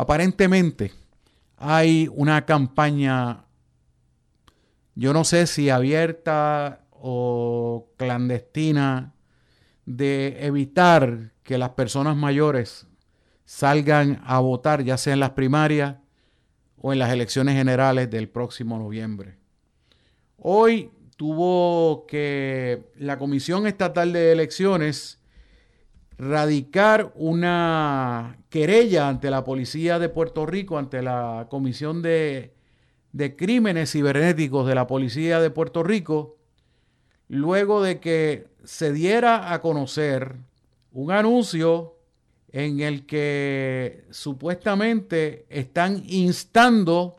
Aparentemente hay una campaña, yo no sé si abierta o clandestina, de evitar que las personas mayores salgan a votar, ya sea en las primarias o en las elecciones generales del próximo noviembre. Hoy tuvo que la Comisión Estatal de Elecciones radicar una querella ante la Policía de Puerto Rico, ante la Comisión de, de Crímenes Cibernéticos de la Policía de Puerto Rico, luego de que se diera a conocer un anuncio en el que supuestamente están instando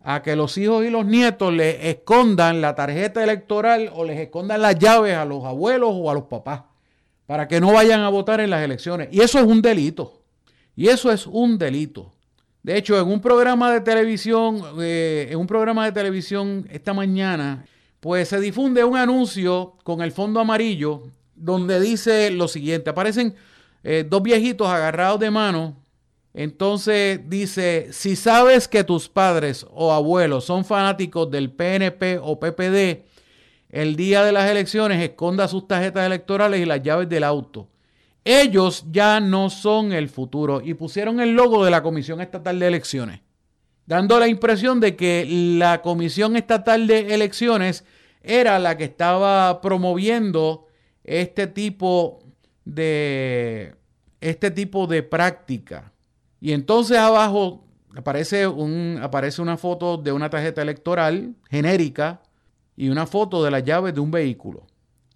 a que los hijos y los nietos le escondan la tarjeta electoral o les escondan las llaves a los abuelos o a los papás para que no vayan a votar en las elecciones. Y eso es un delito. Y eso es un delito. De hecho, en un programa de televisión, eh, en un programa de televisión esta mañana, pues se difunde un anuncio con el fondo amarillo donde dice lo siguiente. Aparecen eh, dos viejitos agarrados de mano. Entonces dice, si sabes que tus padres o abuelos son fanáticos del PNP o PPD, el día de las elecciones esconda sus tarjetas electorales y las llaves del auto. Ellos ya no son el futuro y pusieron el logo de la Comisión Estatal de Elecciones, dando la impresión de que la Comisión Estatal de Elecciones era la que estaba promoviendo este tipo de este tipo de práctica. Y entonces abajo aparece, un, aparece una foto de una tarjeta electoral genérica y una foto de las llaves de un vehículo.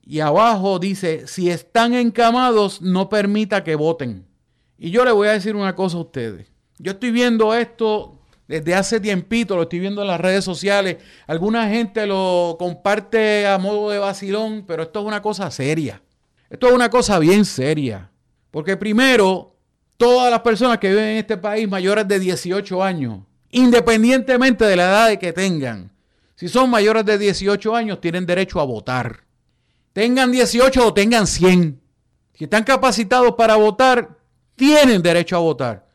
Y abajo dice, si están encamados, no permita que voten. Y yo le voy a decir una cosa a ustedes. Yo estoy viendo esto desde hace tiempito, lo estoy viendo en las redes sociales. Alguna gente lo comparte a modo de vacilón, pero esto es una cosa seria. Esto es una cosa bien seria. Porque primero, todas las personas que viven en este país mayores de 18 años, independientemente de la edad que tengan, si son mayores de 18 años, tienen derecho a votar. Tengan 18 o tengan 100. Si están capacitados para votar, tienen derecho a votar.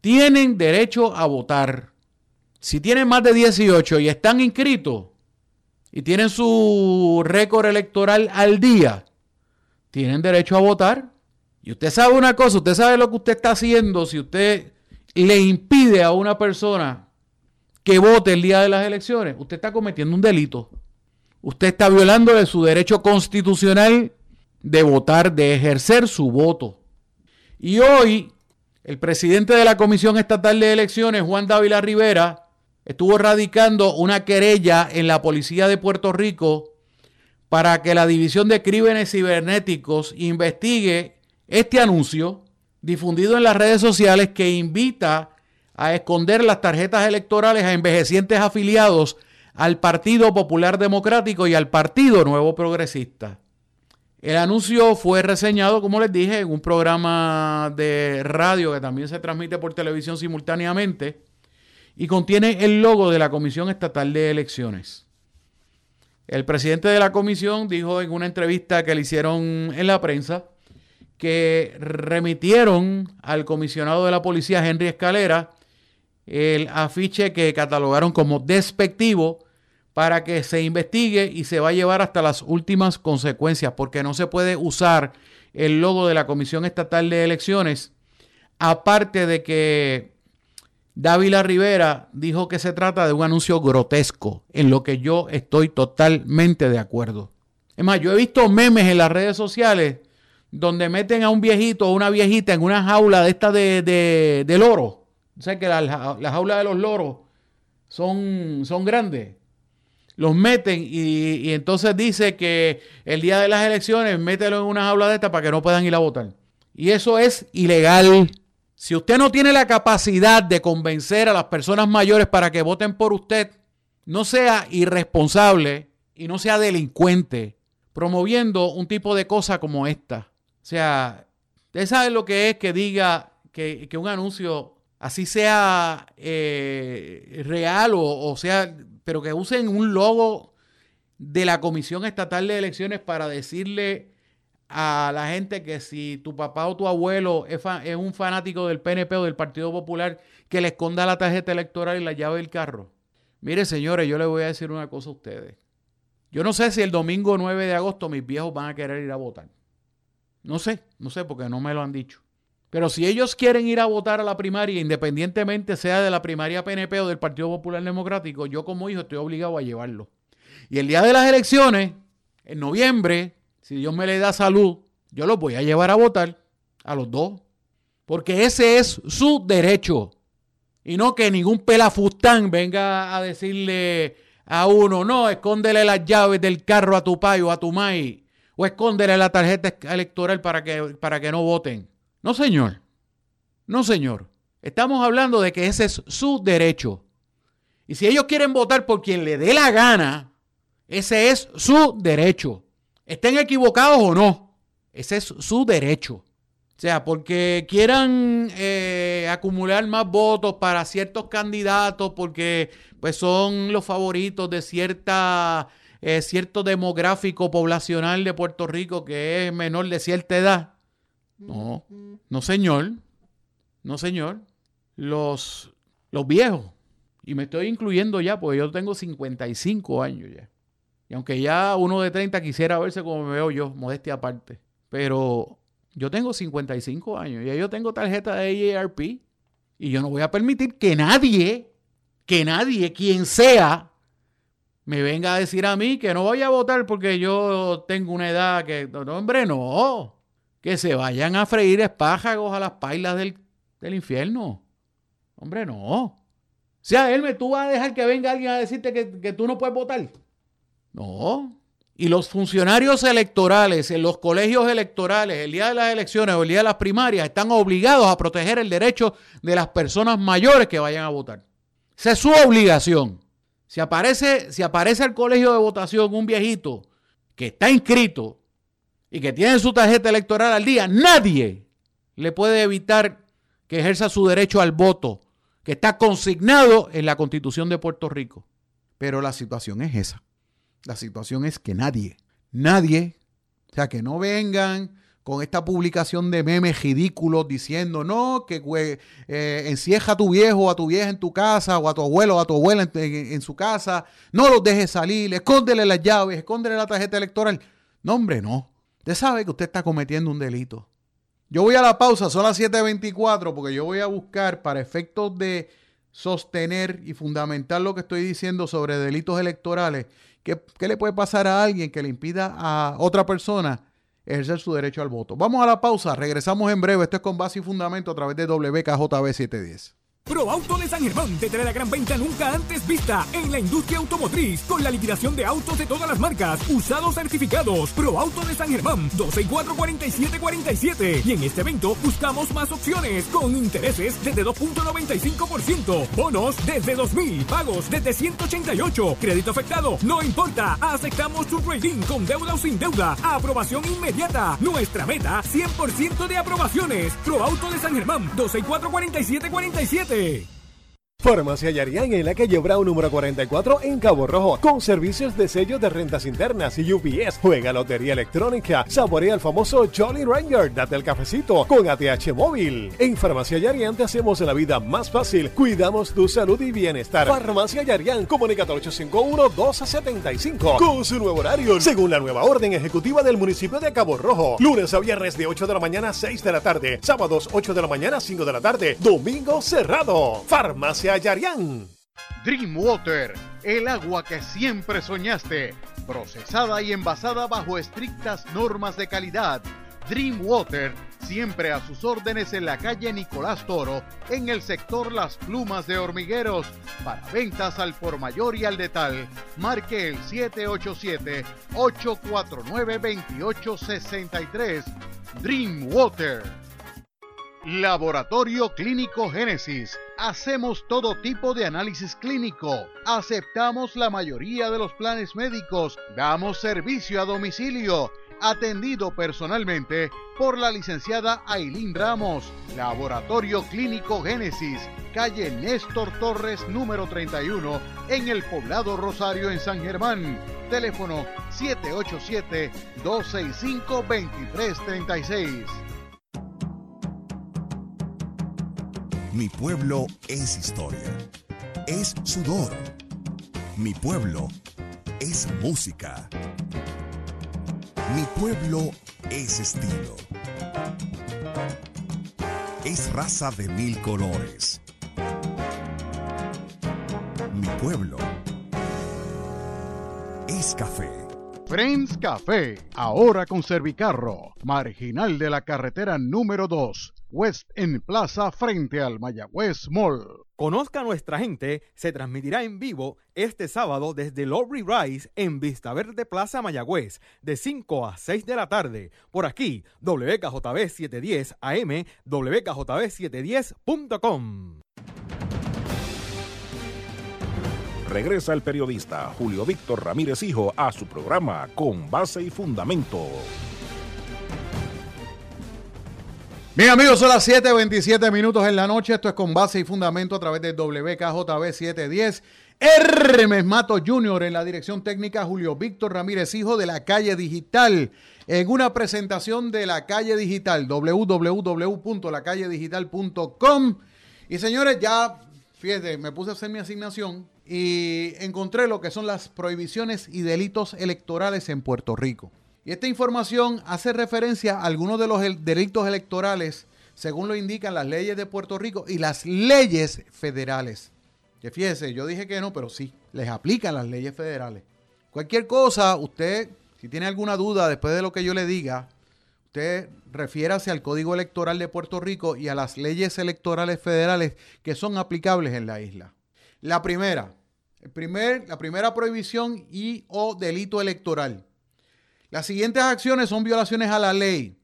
Tienen derecho a votar. Si tienen más de 18 y están inscritos y tienen su récord electoral al día, tienen derecho a votar. Y usted sabe una cosa, usted sabe lo que usted está haciendo si usted le impide a una persona que vote el día de las elecciones, usted está cometiendo un delito. Usted está violándole su derecho constitucional de votar, de ejercer su voto. Y hoy, el presidente de la Comisión Estatal de Elecciones, Juan Dávila Rivera, estuvo radicando una querella en la Policía de Puerto Rico para que la División de Crímenes Cibernéticos investigue este anuncio difundido en las redes sociales que invita a esconder las tarjetas electorales a envejecientes afiliados al Partido Popular Democrático y al Partido Nuevo Progresista. El anuncio fue reseñado, como les dije, en un programa de radio que también se transmite por televisión simultáneamente y contiene el logo de la Comisión Estatal de Elecciones. El presidente de la comisión dijo en una entrevista que le hicieron en la prensa que remitieron al comisionado de la policía, Henry Escalera, el afiche que catalogaron como despectivo para que se investigue y se va a llevar hasta las últimas consecuencias, porque no se puede usar el logo de la Comisión Estatal de Elecciones, aparte de que Dávila Rivera dijo que se trata de un anuncio grotesco, en lo que yo estoy totalmente de acuerdo. Es más, yo he visto memes en las redes sociales donde meten a un viejito o una viejita en una jaula de esta de, de, de loro. O sea que las la jaulas de los loros son, son grandes. Los meten y, y, entonces dice que el día de las elecciones mételo en una jaula de esta para que no puedan ir a votar. Y eso es ilegal. Si usted no tiene la capacidad de convencer a las personas mayores para que voten por usted, no sea irresponsable y no sea delincuente promoviendo un tipo de cosa como esta. O sea, usted sabe lo que es que diga que, que un anuncio así sea eh, real o, sea, pero que usen un logo de la Comisión Estatal de Elecciones para decirle a la gente que si tu papá o tu abuelo es, es, un fanático del PNP o del Partido Popular, que le esconda la tarjeta electoral y la llave del carro. Mire, señores, yo le voy a decir una cosa a ustedes. Yo no sé si el domingo 9 de agosto mis viejos van a querer ir a votar. No sé, no sé porque no me lo han dicho. Pero si ellos quieren ir a votar a la primaria, independientemente sea de la primaria PNP o del Partido Popular Democrático, yo como hijo estoy obligado a llevarlo. Y el día de las elecciones, en noviembre, si Dios me le da salud, yo los voy a llevar a votar a los dos. Porque ese es su derecho. Y no que ningún pelafustán venga a decirle a uno, no, escóndele las llaves del carro a tu pai o a tu mai, o escóndele la tarjeta electoral para que, para que no voten. No, señor. No, señor. Estamos hablando de que ese es su derecho. Y si ellos quieren votar por quien le dé la gana, ese es su derecho. Estén equivocados o no, ese es su derecho. O sea, porque quieran eh, acumular más votos para ciertos candidatos, porque pues son los favoritos de cierta, eh, cierto demográfico poblacional de Puerto Rico que es menor de cierta edad. No, no señor, no señor. Los, los viejos, y me estoy incluyendo ya, porque yo tengo 55 años ya. Y aunque ya uno de 30 quisiera verse como me veo yo, modestia aparte. Pero yo tengo 55 años y yo tengo tarjeta de EARP. Y yo no voy a permitir que nadie, que nadie, quien sea, me venga a decir a mí que no voy a votar porque yo tengo una edad que. No, hombre, no. Que se vayan a freír espájagos a las pailas del, del infierno. Hombre, no. O sea, Elme, tú vas a dejar que venga alguien a decirte que, que tú no puedes votar. No. Y los funcionarios electorales en los colegios electorales, el día de las elecciones o el día de las primarias, están obligados a proteger el derecho de las personas mayores que vayan a votar. Esa es su obligación. Si aparece, si aparece al colegio de votación un viejito que está inscrito y que tiene su tarjeta electoral al día, nadie le puede evitar que ejerza su derecho al voto, que está consignado en la Constitución de Puerto Rico. Pero la situación es esa. La situación es que nadie, nadie, o sea, que no vengan con esta publicación de memes ridículos diciendo, no, que eh, encierra a tu viejo o a tu vieja en tu casa o a tu abuelo o a tu abuela en, su casa, no los dejes salir, escóndele las llaves, escóndele la tarjeta electoral. No, hombre, no. Usted sabe que usted está cometiendo un delito. Yo voy a la pausa, son las 7.24, porque yo voy a buscar para efectos de sostener y fundamentar lo que estoy diciendo sobre delitos electorales ¿Qué, le puede pasar a alguien que le impida a otra persona ejercer su derecho al voto? Vamos a la pausa, regresamos en breve. Esto es con base y fundamento a través de WKJB 710. ProAuto de San Germán te trae la gran venta nunca antes vista en la industria automotriz con la liquidación de autos de todas las marcas, usados certificados. ProAuto de San Germán, 264-4747. Y en este evento buscamos más opciones con intereses desde 2.95%, bonos desde 2.000, pagos desde 188, crédito afectado, no importa, aceptamos tu rating con deuda o sin deuda, aprobación inmediata. Nuestra meta, 100% de aprobaciones. ProAuto de San Germán, 264-4747. ¡Adelante! Farmacia Yarián en la calle Brown número 44 en Cabo Rojo, con servicios de sello de rentas internas y UPS. Juega lotería electrónica, saborea el famoso Jolly Ranger, date el cafecito con ATH móvil. En Farmacia Yarián te hacemos la vida más fácil, cuidamos tu salud y bienestar. Farmacia Yarián, comunicate al 851-1275 con su nuevo horario, según la nueva orden ejecutiva del municipio de Cabo Rojo. Lunes a viernes de 8 de la mañana a 6 de la tarde, sábados 8 de la mañana a 5 de la tarde, domingo cerrado. Farmacia Dream Dreamwater, el agua que siempre soñaste, procesada y envasada bajo estrictas normas de calidad. Dreamwater, siempre a sus órdenes en la calle Nicolás Toro, en el sector Las Plumas de Hormigueros. Para ventas al por mayor y al detal, marque el 787-849-2863. Dreamwater. Laboratorio Clínico Génesis. Hacemos todo tipo de análisis clínico. Aceptamos la mayoría de los planes médicos. Damos servicio a domicilio atendido personalmente por la licenciada Ailín Ramos. Laboratorio Clínico Génesis, calle Néstor Torres número 31, en el poblado Rosario en San Germán. Teléfono 787-265-2336. Mi pueblo es historia, es sudor. Mi pueblo es música. Mi pueblo es estilo. Es raza de mil colores. Mi pueblo es café. Friends Café, ahora con Servicarro, marginal de la carretera número 2, West en Plaza frente al Mayagüez Mall. Conozca nuestra gente se transmitirá en vivo este sábado desde Lobby Rise en Vista Verde Plaza Mayagüez de 5 a 6 de la tarde. Por aquí, WKJB 710 AM, WKJB710.com. Regresa el periodista Julio Víctor Ramírez Hijo a su programa Con Base y Fundamento. Bien amigos, son las 7.27 minutos en la noche. Esto es con base y fundamento a través de WKJB 710. Hermes Mato Jr. en la dirección técnica, Julio Víctor Ramírez, hijo de la calle digital, en una presentación de la calle digital, www.lacalledigital.com. Y señores, ya, fíjense, me puse a hacer mi asignación y encontré lo que son las prohibiciones y delitos electorales en Puerto Rico. Y esta información hace referencia a algunos de los delitos electorales, según lo indican las leyes de Puerto Rico y las leyes federales. Que fíjese, yo dije que no, pero sí, les aplican las leyes federales. Cualquier cosa, usted, si tiene alguna duda después de lo que yo le diga, usted refiérase al Código Electoral de Puerto Rico y a las leyes electorales federales que son aplicables en la isla. La primera, el primer, la primera prohibición y o delito electoral las siguientes acciones son violaciones a la ley.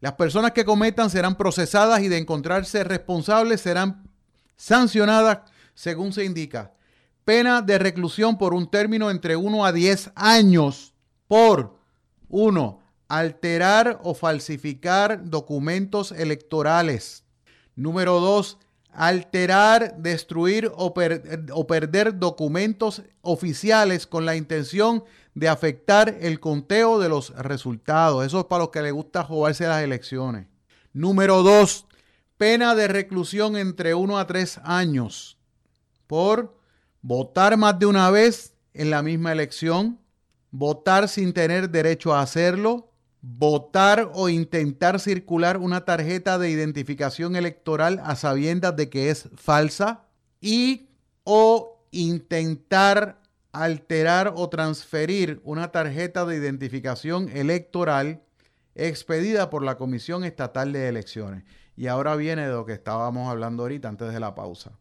Las personas que cometan serán procesadas y de encontrarse responsables serán sancionadas según se indica. Pena de reclusión por un término entre 1 a 10 años por 1. Alterar o falsificar documentos electorales. Número 2. Alterar, destruir o, perder documentos oficiales con la intención de afectar el conteo de los resultados. Eso es para los que les gusta jugarse las elecciones. Número dos, pena de reclusión entre uno a tres años por votar más de una vez en la misma elección, votar sin tener derecho a hacerlo, votar o intentar circular una tarjeta de identificación electoral a sabiendas de que es falsa y o intentar alterar o transferir una tarjeta de identificación electoral expedida por la Comisión Estatal de Elecciones. Y ahora viene de lo que estábamos hablando ahorita antes de la pausa.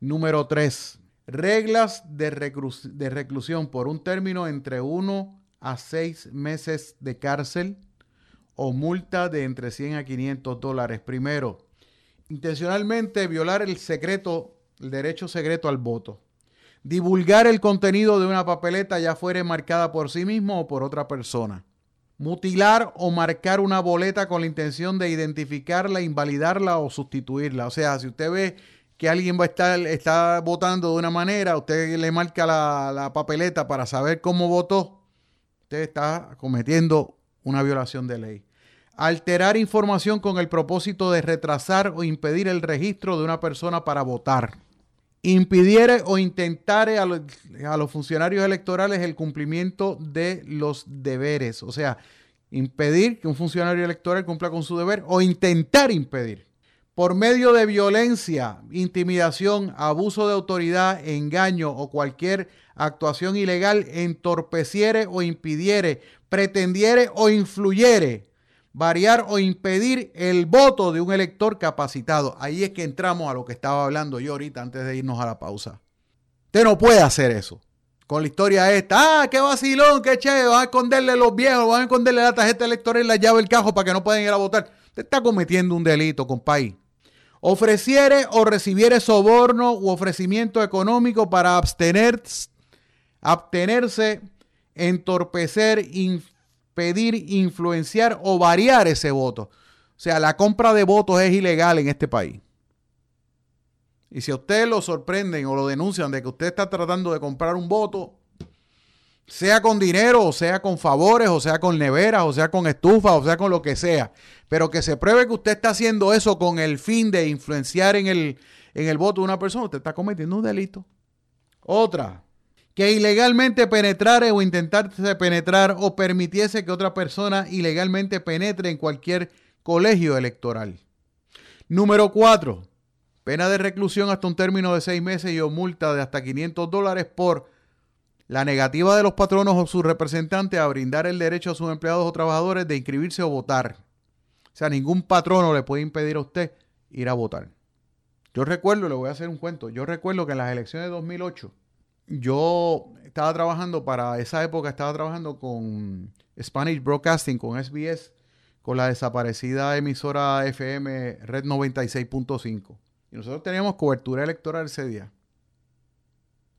Número 3. Reglas de, reclusión por un término entre 1 a 6 meses de cárcel o multa de entre 100 a 500 dólares. Primero, intencionalmente violar el secreto, el derecho secreto al voto divulgar el contenido de una papeleta ya fuere marcada por sí mismo o por otra persona. Mutilar o marcar una boleta con la intención de identificarla, invalidarla o sustituirla. O sea, si usted ve que alguien va a estar está votando de una manera, usted le marca la, la papeleta para saber cómo votó, usted está cometiendo una violación de ley. Alterar información con el propósito de retrasar o impedir el registro de una persona para votar impidiere o intentare a, los funcionarios electorales el cumplimiento de los deberes. O sea, impedir que un funcionario electoral cumpla con su deber o intentar impedir. Por medio de violencia, intimidación, abuso de autoridad, engaño o cualquier actuación ilegal, entorpeciere o impidiere, pretendiere o influyere variar o impedir el voto de un elector capacitado. Ahí es que entramos a lo que estaba hablando yo ahorita antes de irnos a la pausa. Usted no puede hacer eso. Con la historia esta, ah, qué vacilón, qué chévere, van a esconderle los viejos, van a esconderle la tarjeta electoral la llave del cajo para que no puedan ir a votar. Usted está cometiendo un delito, compay. Ofreciere o recibiere soborno u ofrecimiento económico para abstener, abstenerse, entorpecer, pedir, influenciar o variar ese voto. O sea, la compra de votos es ilegal en este país. Y si a usted lo sorprenden o lo denuncian de que usted está tratando de comprar un voto, sea con dinero, o sea con favores, o sea con neveras, o sea con estufas, o sea con lo que sea, pero que se pruebe que usted está haciendo eso con el fin de influenciar en el, en el voto de una persona, usted está cometiendo un delito. Otra, que ilegalmente penetrare o intentarse penetrar o permitiese que otra persona ilegalmente penetre en cualquier colegio electoral. Número cuatro, pena de reclusión hasta un término de seis meses y o multa de hasta 500 dólares por la negativa de los patronos o sus representantes a brindar el derecho a sus empleados o trabajadores de inscribirse o votar. O sea, ningún patrono le puede impedir a usted ir a votar. Yo recuerdo, le voy a hacer un cuento, yo recuerdo que en las elecciones de 2008, yo estaba trabajando para esa época, estaba trabajando con Spanish Broadcasting, con SBS, con la desaparecida emisora FM Red 96.5. Y nosotros teníamos cobertura electoral ese día.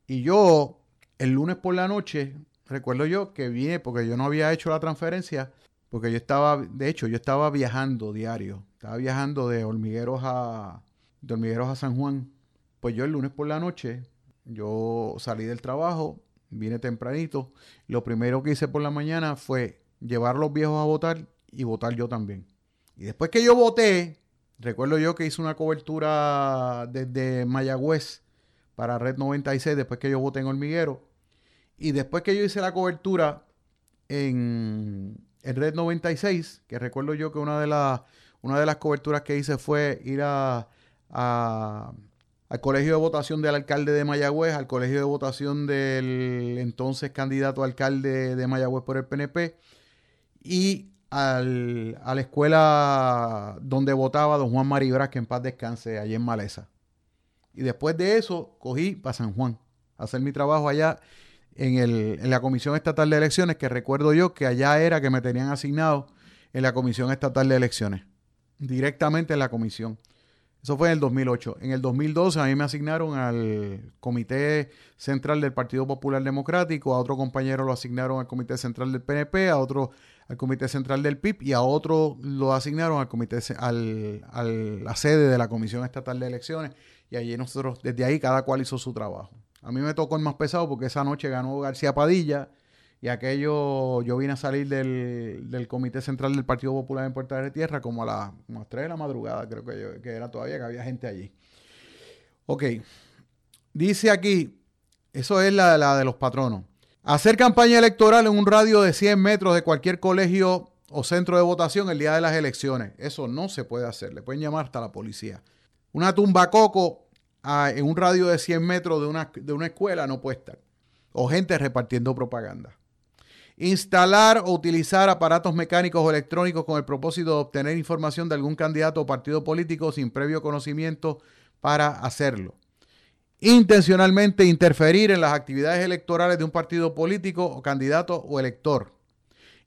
Y yo el lunes por la noche, recuerdo yo que vine, porque yo no había hecho la transferencia, porque yo estaba, de hecho, yo estaba viajando diario. Estaba viajando de hormigueros a, de hormigueros a San Juan. Pues yo el lunes por la noche, yo salí del trabajo, vine tempranito. Lo primero que hice por la mañana fue llevar a los viejos a votar y votar yo también. Y después que yo voté, recuerdo yo que hice una cobertura desde Mayagüez para Red 96, después que yo voté en Hormiguero. Y después que yo hice la cobertura en, Red 96, que recuerdo yo que una de, las una de las coberturas que hice fue ir a, al colegio de votación del alcalde de Mayagüez, al colegio de votación del entonces candidato alcalde de Mayagüez por el PNP y al, a la escuela donde votaba don Juan Maribras, que en paz descanse, allí en Maleza. Y después de eso, cogí para San Juan, a hacer mi trabajo allá en, el, en la Comisión Estatal de Elecciones, que recuerdo yo que allá era que me tenían asignado en la Comisión Estatal de Elecciones, directamente en la comisión. Eso fue en el 2008. En el 2012 a mí me asignaron al Comité Central del Partido Popular Democrático, a otro compañero lo asignaron al Comité Central del PNP, a otro al Comité Central del PIB y a otro lo asignaron al comité al, a la sede de la Comisión Estatal de Elecciones y allí nosotros desde ahí cada cual hizo su trabajo. A mí me tocó el más pesado porque esa noche ganó García Padilla y aquello, yo vine a salir del, Comité Central del Partido Popular en Puerta de Tierra como a, las 3 de la madrugada, creo que, que era todavía, que había gente allí. Ok, dice aquí, eso es la, la de los patronos. Hacer campaña electoral en un radio de 100 metros de cualquier colegio o centro de votación el día de las elecciones. Eso no se puede hacer. Le pueden llamar hasta la policía. Una tumba coco en un radio de 100 metros de una, de una escuela no puede estar. O gente repartiendo propaganda. Instalar o utilizar aparatos mecánicos o electrónicos con el propósito de obtener información de algún candidato o partido político sin previo conocimiento para hacerlo. Intencionalmente interferir en las actividades electorales de un partido político o candidato o elector.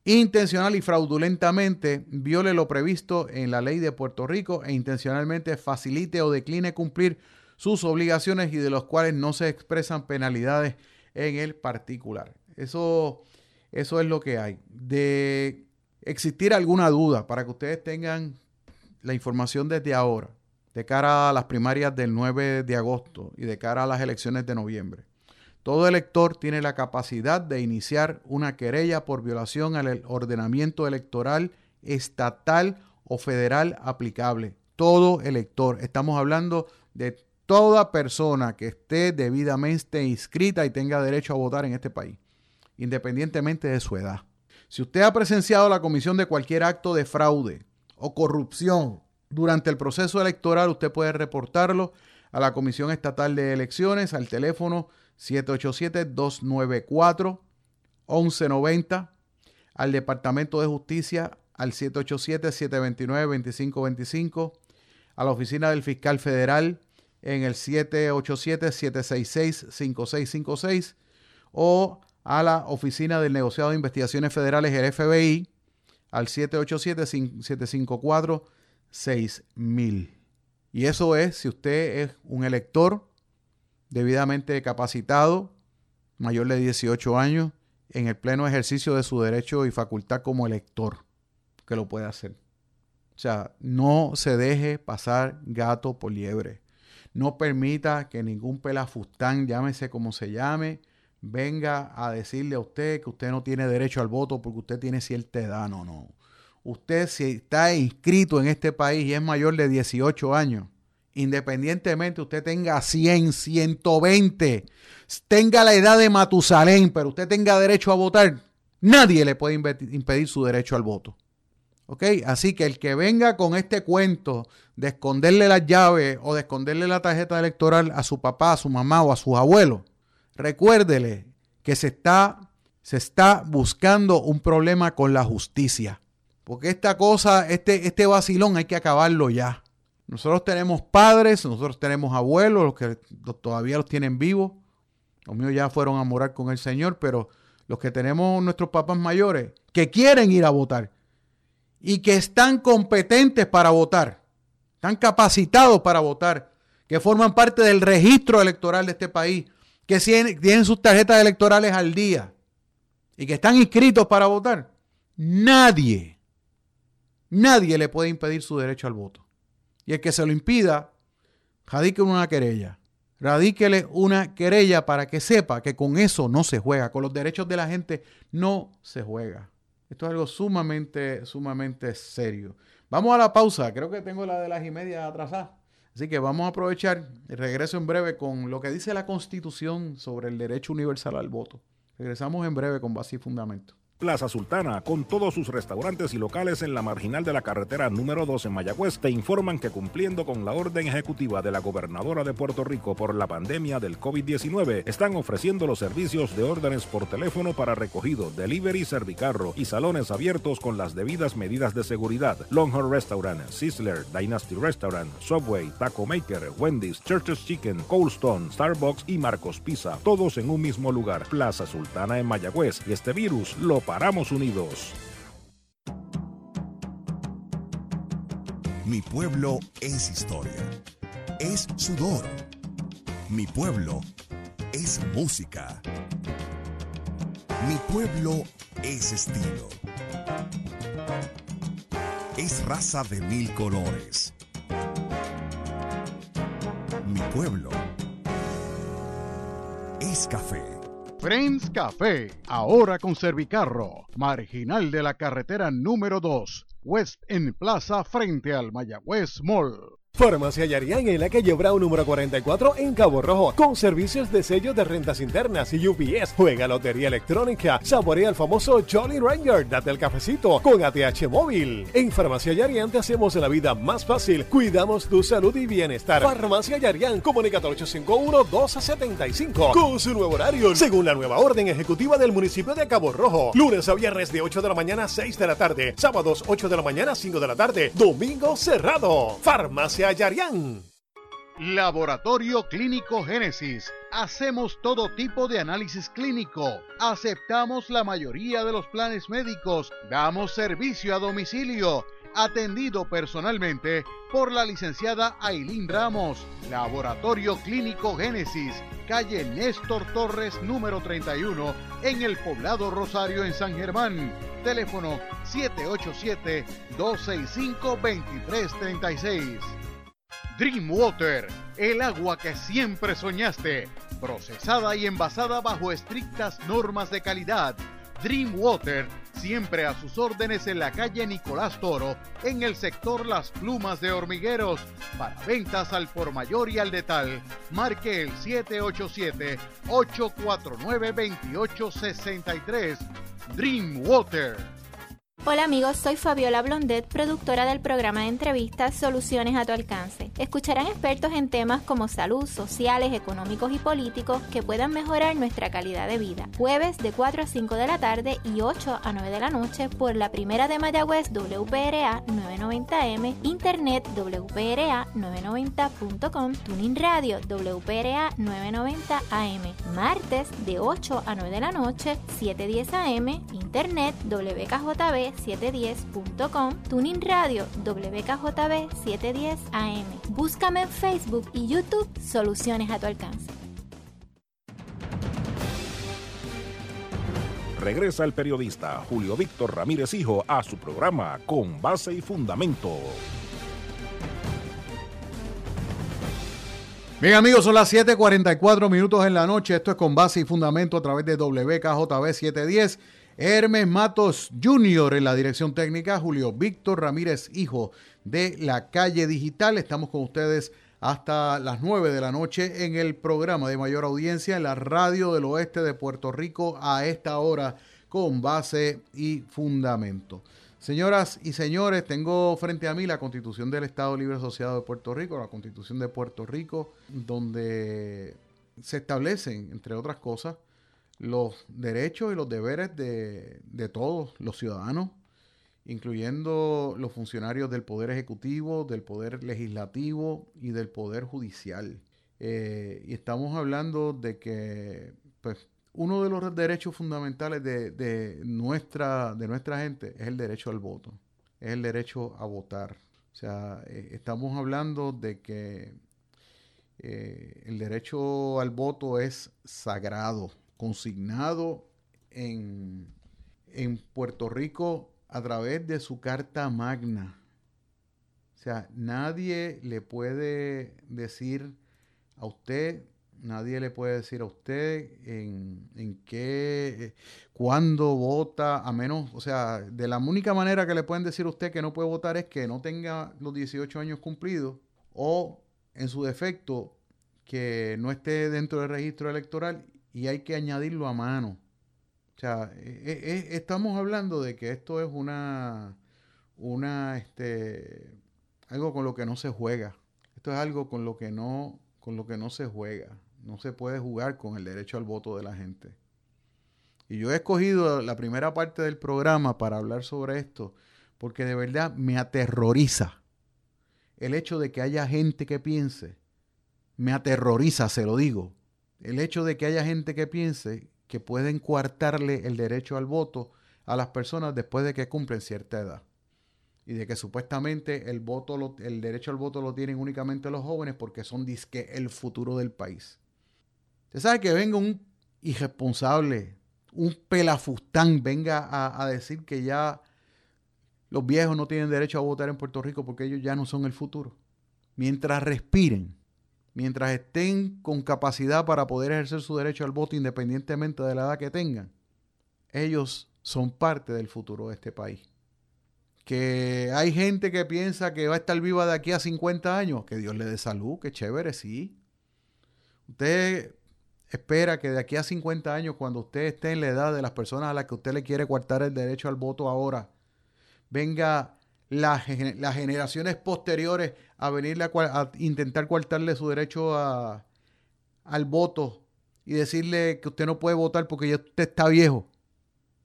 Intencional y fraudulentamente viole lo previsto en la ley de Puerto Rico e intencionalmente facilite o decline cumplir sus obligaciones y de los cuales no se expresan penalidades en el particular. Eso, eso es lo que hay. De existir alguna duda para que ustedes tengan la información desde ahora, de cara a las primarias del 9 de agosto y de cara a las elecciones de noviembre. Todo elector tiene la capacidad de iniciar una querella por violación al ordenamiento electoral estatal o federal aplicable. Todo elector. Estamos hablando de toda persona que esté debidamente inscrita y tenga derecho a votar en este país, independientemente de su edad. Si usted ha presenciado la comisión de cualquier acto de fraude o corrupción durante el proceso electoral, usted puede reportarlo a la Comisión Estatal de Elecciones al teléfono 787-294-1190, al Departamento de Justicia al 787-729-2525, a la Oficina del Fiscal Federal en el 787-766-5656 o a la Oficina del Negociado de Investigaciones Federales, el FBI, al 787-754-6000. Y eso es si usted es un elector debidamente capacitado, mayor de 18 años en el pleno ejercicio de su derecho y facultad como elector, que lo puede hacer. O sea, no se deje pasar gato por liebre. No permita que ningún pelafustán, llámese como se llame, venga a decirle a usted que usted no tiene derecho al voto porque usted tiene cierta edad. No, no. Usted si está inscrito en este país y es mayor de 18 años, independientemente usted tenga 100, 120, tenga la edad de Matusalén, pero usted tenga derecho a votar, nadie le puede impedir su derecho al voto. ¿Ok? Así que el que venga con este cuento de esconderle las llaves o de esconderle la tarjeta electoral a su papá, a su mamá o a sus abuelos, recuérdele que se está, se está buscando un problema con la justicia. Porque esta cosa, este, este vacilón hay que acabarlo ya. Nosotros tenemos padres, nosotros tenemos abuelos, los que todavía los tienen vivos. Los míos ya fueron a morar con el Señor, pero los que tenemos nuestros papás mayores, que quieren ir a votar y que están competentes para votar, están capacitados para votar, que forman parte del registro electoral de este país, que tienen sus tarjetas electorales al día y que están inscritos para votar, nadie, nadie le puede impedir su derecho al voto. Y el que se lo impida, radíquele una querella. Radíquele una querella para que sepa que con eso no se juega, con los derechos de la gente no se juega. Esto es algo sumamente, sumamente serio. Vamos a la pausa. Creo que tengo la de las y media atrasada. Así que vamos a aprovechar el regreso en breve con lo que dice la Constitución sobre el derecho universal al voto. Regresamos en breve con base y fundamento. Plaza Sultana, con todos sus restaurantes y locales en la marginal de la carretera número 2 en Mayagüez, te informan que cumpliendo con la orden ejecutiva de la gobernadora de Puerto Rico por la pandemia del COVID-19, están ofreciendo los servicios de órdenes por teléfono para recogido, delivery, servicarro y salones abiertos con las debidas medidas de seguridad. Longhorn Restaurant, Sizzler, Dynasty Restaurant, Subway, Taco Maker, Wendy's, Church's Chicken, Cold Stone, Starbucks y Marcos Pizza, todos en un mismo lugar. Plaza Sultana en Mayagüez y este virus lo paramos unidos. Mi pueblo es historia. Es sudor. Mi pueblo es música. Mi pueblo es estilo. Es raza de mil colores. Mi pueblo es café. Friends Café, ahora con Servicarro, marginal de la carretera número 2, West en Plaza frente al Mayagüez Mall. Farmacia Yarián en la calle Brown número 44 en Cabo Rojo, con servicios de sello de rentas internas y UPS. Juega lotería electrónica, saborea el famoso Jolly Ranger, date el cafecito con ATH móvil. En Farmacia Yarián te hacemos la vida más fácil, cuidamos tu salud y bienestar. Farmacia Yarián, comunica 851-1275 con su nuevo horario, según la nueva orden ejecutiva del municipio de Cabo Rojo. Lunes a viernes de 8 de la mañana a 6 de la tarde, sábados 8 de la mañana a 5 de la tarde, domingo cerrado. Farmacia Yarián. Laboratorio Clínico Génesis. Hacemos todo tipo de análisis clínico. Aceptamos la mayoría de los planes médicos. Damos servicio a domicilio. Atendido personalmente por la licenciada Ailín Ramos. Laboratorio Clínico Génesis. Calle Néstor Torres número 31 en el poblado Rosario en San Germán. Teléfono 787 265 2336. Dreamwater, el agua que siempre soñaste, procesada y envasada bajo estrictas normas de calidad. Dreamwater, siempre a sus órdenes en la calle Nicolás Toro, en el sector Las Plumas de Hormigueros. Para ventas al por mayor y al detal, marque el 787-849-2863. Dreamwater. Hola amigos, soy Fabiola Blondet, productora del programa de entrevistas Soluciones a tu alcance. Escucharán expertos en temas como salud, sociales, económicos y políticos que puedan mejorar nuestra calidad de vida. Jueves de 4 a 5 de la tarde y 8 a 9 de la noche por la primera de Mayagüez WPRA 990M, internet WPRA 990.com, Tuning Radio WPRA 990 AM. Martes de 8 a 9 de la noche, 710 AM, internet WKJB 710.com, Tuning Radio WKJB 710 AM. Búscame en Facebook y YouTube Soluciones a tu alcance. Regresa el periodista Julio Víctor Ramírez Hijo a su programa Con Base y Fundamento. Bien amigos, son las 7:44 minutos en la noche. Esto es con base y fundamento a través de WKJB 710. Hermes Matos Jr. en la dirección técnica, Julio Víctor Ramírez, hijo de la calle digital. Estamos con ustedes hasta las 9 de la noche en el programa de mayor audiencia en la radio del oeste de Puerto Rico a esta hora con base y fundamento. Señoras y señores, tengo frente a mí la Constitución del Estado Libre Asociado de Puerto Rico, la Constitución de Puerto Rico, donde se establecen, entre otras cosas, los derechos y los deberes de, todos los ciudadanos, incluyendo los funcionarios del Poder Ejecutivo, del Poder Legislativo y del Poder Judicial. Eh, y estamos hablando de que pues, uno de los derechos fundamentales de, nuestra, de nuestra gente es el derecho al voto, es el derecho a votar. O sea, eh, estamos hablando de que eh, el derecho al voto es sagrado, consignado en, en Puerto Rico a través de su Carta Magna. O sea, nadie le puede decir a usted Nadie le puede decir a usted en, en qué, eh, cuándo vota, a menos, o sea, de la única manera que le pueden decir a usted que no puede votar es que no tenga los 18 años cumplidos o, en su defecto, que no esté dentro del registro electoral y hay que añadirlo a mano. O sea, eh, eh, estamos hablando de que esto es una, una, este, algo con lo que no se juega. Esto es algo con lo que no, con lo que no se juega. No se puede jugar con el derecho al voto de la gente. Y yo he escogido la primera parte del programa para hablar sobre esto, porque de verdad me aterroriza el hecho de que haya gente que piense, me aterroriza, se lo digo, el hecho de que haya gente que piense que pueden coartarle el derecho al voto a las personas después de que cumplen cierta edad. Y de que supuestamente el voto, el derecho al voto lo tienen únicamente los jóvenes porque son disque el futuro del país. Usted sabe que venga un irresponsable, un pelafustán, venga a, decir que ya los viejos no tienen derecho a votar en Puerto Rico porque ellos ya no son el futuro. Mientras respiren, mientras estén con capacidad para poder ejercer su derecho al voto independientemente de la edad que tengan, ellos son parte del futuro de este país. Que hay gente que piensa que va a estar viva de aquí a 50 años, que Dios le dé salud, que chévere, sí. Usted espera que de aquí a 50 años, cuando usted esté en la edad de las personas a las que usted le quiere coartar el derecho al voto ahora, venga las, generaciones posteriores a venirle a, intentar coartarle su derecho al voto y decirle que usted no puede votar porque ya usted está viejo.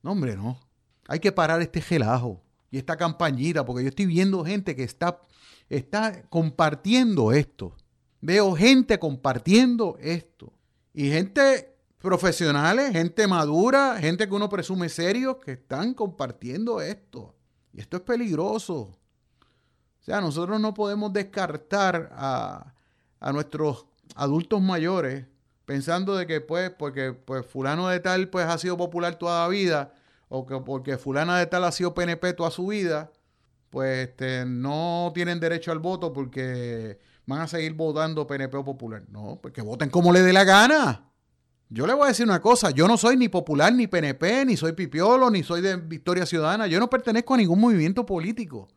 No, hombre, no. Hay que parar este gelajo y esta campañita, porque yo estoy viendo gente que está, está compartiendo esto. Veo gente compartiendo esto. Y gente profesionales, gente madura, gente que uno presume serio, que están compartiendo esto. Y esto es peligroso. O sea, nosotros no podemos descartar a, nuestros adultos mayores pensando de que pues porque pues fulano de tal pues ha sido popular toda la vida o que porque fulana de tal ha sido PNP toda su vida, pues este, no tienen derecho al voto porque van a seguir votando PNP o popular. No, pues que voten como le dé la gana. Yo le voy a decir una cosa, yo no soy ni popular, ni PNP, ni soy pipiolo, ni soy de Victoria Ciudadana, yo no pertenezco a ningún movimiento político.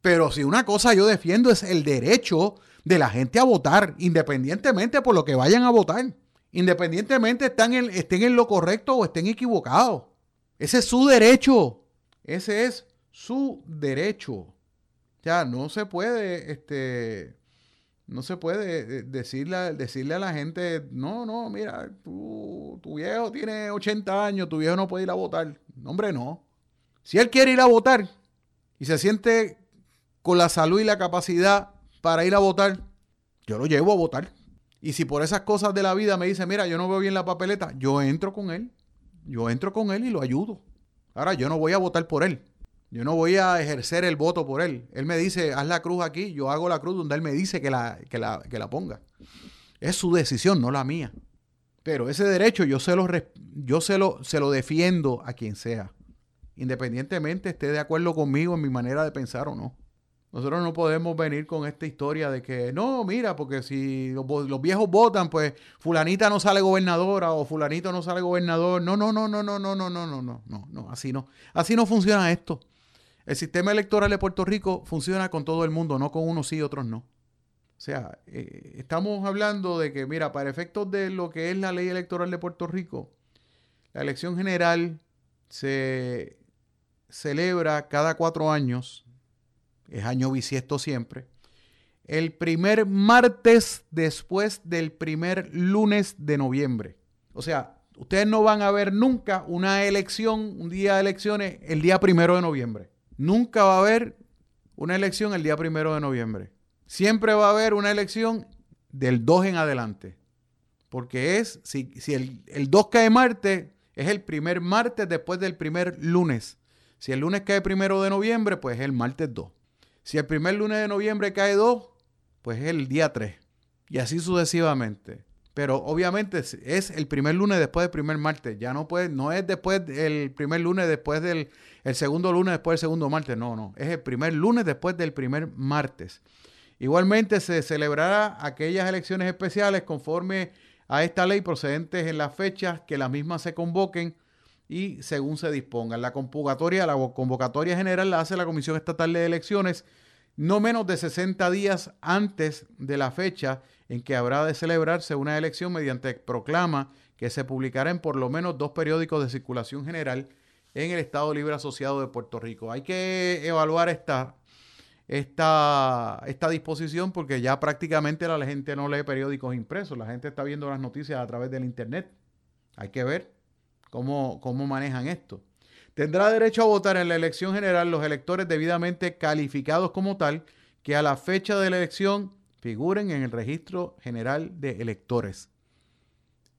Pero si una cosa yo defiendo es el derecho de la gente a votar, independientemente por lo que vayan a votar, independientemente estén en, estén en lo correcto o estén equivocados. Ese es su derecho, ese es su derecho. Ya no se puede, este, no se puede eh, decirle, decirle a la gente, no, no, mira, tu viejo tiene 80 años, tu viejo no puede ir a votar. No, hombre, no. Si él quiere ir a votar y se siente con la salud y la capacidad para ir a votar, yo lo llevo a votar. Y si por esas cosas de la vida me dice, mira, yo no veo bien la papeleta, yo entro con él. Yo entro con él y lo ayudo. Ahora, yo no voy a votar por él. Yo no voy a ejercer el voto por él. Él me dice, haz la cruz aquí, yo hago la cruz donde él me dice que la, que la, ponga. Es su decisión, no la mía. Pero ese derecho yo se lo, yo se lo, se lo defiendo a quien sea, independientemente esté de acuerdo conmigo en mi manera de pensar o no. Nosotros no podemos venir con esta historia de que, no, mira, porque si los, los, viejos votan, pues fulanita no sale gobernadora o fulanito no sale gobernador. No, no, no, no, no, no, no, no, no, no, no, no, así no. Así no funciona esto. El sistema electoral de Puerto Rico funciona con todo el mundo, no con unos sí y otros no. O sea, eh, estamos hablando de que, mira, para efectos de lo que es la ley electoral de Puerto Rico, la elección general se celebra cada cuatro años es año bisiesto siempre, el primer martes después del primer lunes de noviembre. O sea, ustedes no van a ver nunca una elección, un día de elecciones, el día primero de noviembre. Nunca va a haber una elección el día primero de noviembre. Siempre va a haber una elección del 2 en adelante. Porque es, si, si el, el 2 cae martes, es el primer martes después del primer lunes. Si el lunes cae primero de noviembre, pues es el martes 2. Si el primer lunes de noviembre cae 2, pues es el día 3. Y así sucesivamente. Pero obviamente es el primer lunes después del primer martes. Ya no puede, no es después del primer lunes después del el segundo lunes después del segundo martes. No, no. Es el primer lunes después del primer martes. Igualmente se celebrará aquellas elecciones especiales conforme a esta ley procedentes en las fechas que las mismas se convoquen y según se disponga. La convocatoria, la convocatoria general la hace la Comisión Estatal de Elecciones no menos de 60 días antes de la fecha en que habrá de celebrarse una elección mediante proclama que se publicará en por lo menos dos periódicos de circulación general en el Estado Libre Asociado de Puerto Rico. Hay que evaluar esta, esta, esta disposición porque ya prácticamente la gente no lee periódicos impresos, la gente está viendo las noticias a través del Internet. Hay que ver cómo, cómo manejan esto. Tendrá derecho a votar en la elección general los electores debidamente calificados como tal que a la fecha de la elección figuren en el registro general de electores.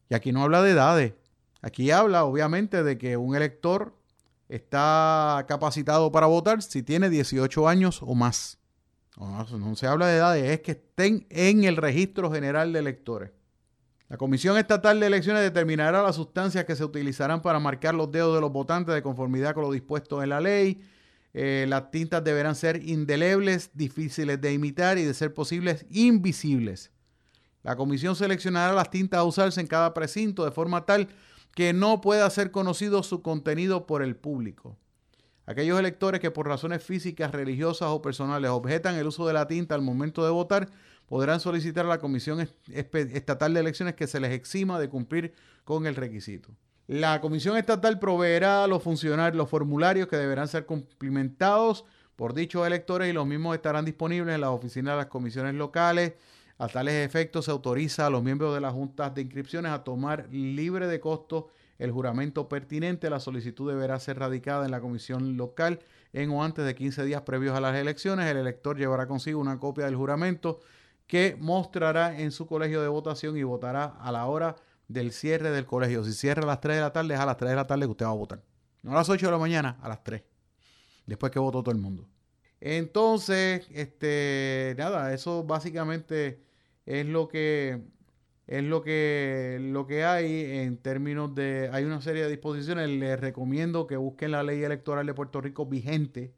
Y aquí no habla de edades. Aquí habla obviamente de que un elector está capacitado para votar si tiene 18 años o más. No, se habla de edades, es que estén en el registro general de electores. La Comisión Estatal de Elecciones determinará las sustancias que se utilizarán para marcar los dedos de los votantes de conformidad con lo dispuesto en la ley. Eh, las tintas deberán ser indelebles, difíciles de imitar y, de ser posibles, invisibles. La comisión seleccionará las tintas a usarse en cada precinto de forma tal que no pueda ser conocido su contenido por el público. Aquellos electores que por razones físicas, religiosas o personales objetan el uso de la tinta al momento de votar podrán solicitar a la Comisión Estatal de Elecciones que se les exima de cumplir con el requisito. La Comisión Estatal proveerá a los funcionarios los formularios que deberán ser cumplimentados por dichos electores y los mismos estarán disponibles en las oficinas de las comisiones locales. A tales efectos se autoriza a los miembros de las juntas de inscripciones a tomar libre de costo el juramento pertinente. La solicitud deberá ser radicada en la comisión local en o antes de 15 días previos a las elecciones. El elector llevará consigo una copia del juramento que mostrará en su colegio de votación y votará a la hora del cierre del colegio. Si cierra a las 3 de la tarde, es a las 3 de la tarde que usted va a votar. No a las 8 de la mañana, a las 3. Después que votó todo el mundo. Entonces, este, nada, eso básicamente es lo que es lo que lo que hay en términos de hay una serie de disposiciones. Les recomiendo que busquen la ley electoral de Puerto Rico vigente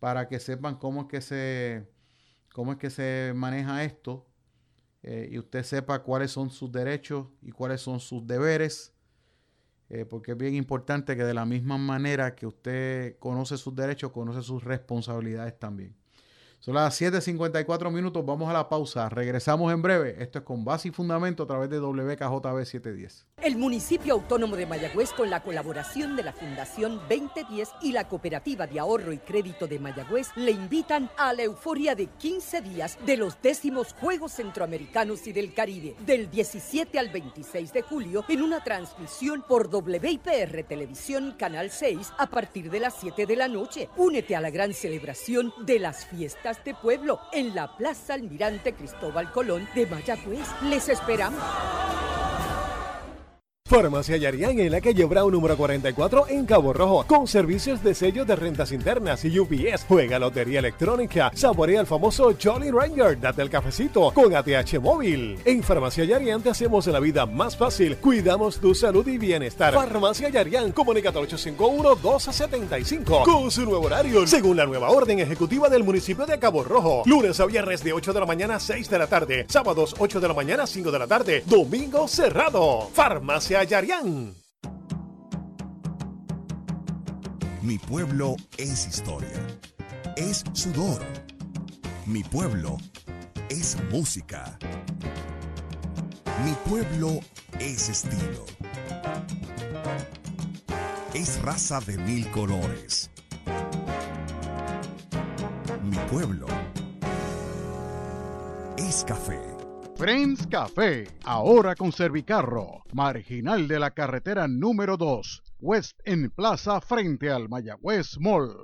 para que sepan cómo es que se cómo es que se maneja esto eh, y usted sepa cuáles son sus derechos y cuáles son sus deberes, eh, porque es bien importante que de la misma manera que usted conoce sus derechos, conoce sus responsabilidades también. Son las 7.54 minutos, vamos a la pausa. Regresamos en breve. Esto es con base y fundamento a través de WKJB 710. El municipio autónomo de Mayagüez, con la colaboración de la Fundación 2010 y la Cooperativa de Ahorro y Crédito de Mayagüez, le invitan a la euforia de 15 días de los décimos Juegos Centroamericanos y del Caribe, del 17 al 26 de julio, en una transmisión por WIPR Televisión Canal 6 a partir de las 7 de la noche. Únete a la gran celebración de las fiestas de pueblo en la Plaza Almirante Cristóbal Colón de Mayagüez. Les esperamos. Farmacia Yarián en la calle Brown número 44 en Cabo Rojo, con servicios de sellos de rentas internas y UPS. Juega lotería electrónica, saborea el famoso Jolly Ranger, date el cafecito con ATH móvil. En Farmacia Yarián te hacemos la vida más fácil, cuidamos tu salud y bienestar. Farmacia Yarián, comunicate al 851-1275 con su nuevo horario, según la nueva orden ejecutiva del municipio de Cabo Rojo. Lunes a viernes de 8 de la mañana a 6 de la tarde, sábados 8 de la mañana a 5 de la tarde, domingo cerrado. Farmacia Mi pueblo es historia. Es sudor. Mi pueblo es música. Mi pueblo es estilo. Es raza de mil colores. Mi pueblo es café. Friends Café, ahora con Servicarro, marginal de la carretera número 2, West en Plaza frente al Mayagüez Mall.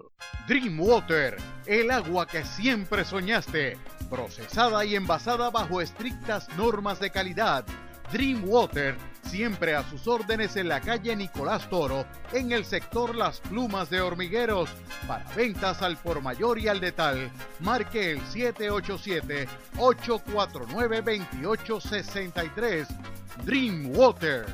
Dreamwater, el agua que siempre soñaste, procesada y envasada bajo estrictas normas de calidad. Dreamwater, siempre a sus órdenes en la calle Nicolás Toro, en el sector Las Plumas de Hormigueros. Para ventas al por mayor y al detal, marque el 787-849-2863. Dreamwater.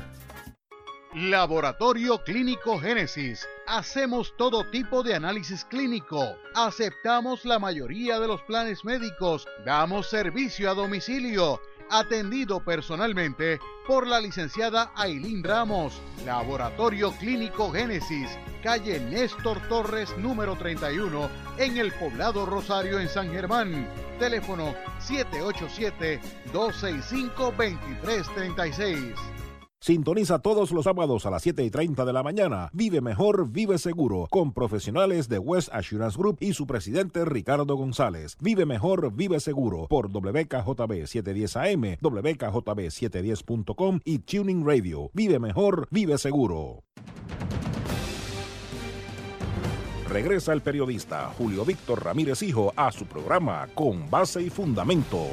Laboratorio Clínico Génesis. Hacemos todo tipo de análisis clínico. Aceptamos la mayoría de los planes médicos. Damos servicio a domicilio. Atendido personalmente por la licenciada Ailín Ramos. Laboratorio Clínico Génesis. Calle Néstor Torres número 31 en el poblado Rosario en San Germán. Teléfono 787-265-2336. Sintoniza todos los sábados a las 7 y 30 de la mañana. Vive mejor, vive seguro. Con profesionales de West Assurance Group y su presidente Ricardo González. Vive mejor, vive seguro. Por WKJB 710 AM, WKJB 710.com y Tuning Radio. Vive mejor, vive seguro. Regresa el periodista Julio Víctor Ramírez Hijo a su programa Con Base y Fundamento.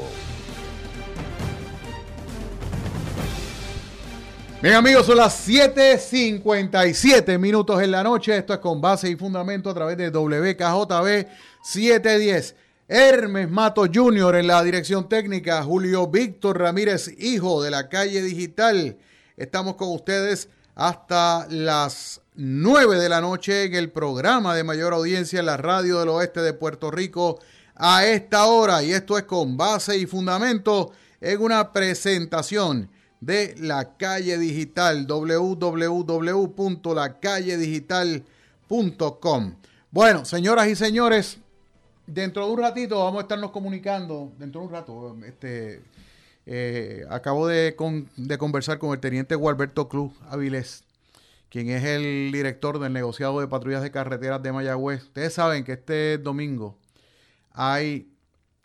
Bien amigos, son las 7.57 minutos en la noche. Esto es con base y fundamento a través de WKJB 710. Hermes Mato Jr. en la dirección técnica. Julio Víctor Ramírez, hijo de la calle digital. Estamos con ustedes hasta las 9 de la noche en el programa de mayor audiencia en la radio del oeste de Puerto Rico a esta hora. Y esto es con base y fundamento en una presentación de la calle digital www.lacalledigital.com. Bueno, señoras y señores, dentro de un ratito vamos a estarnos comunicando, dentro de un rato, este, eh, acabo de, de, conversar con el teniente Gualberto Cruz Avilés, quien es el director del negociado de patrullas de carreteras de Mayagüez. Ustedes saben que este domingo hay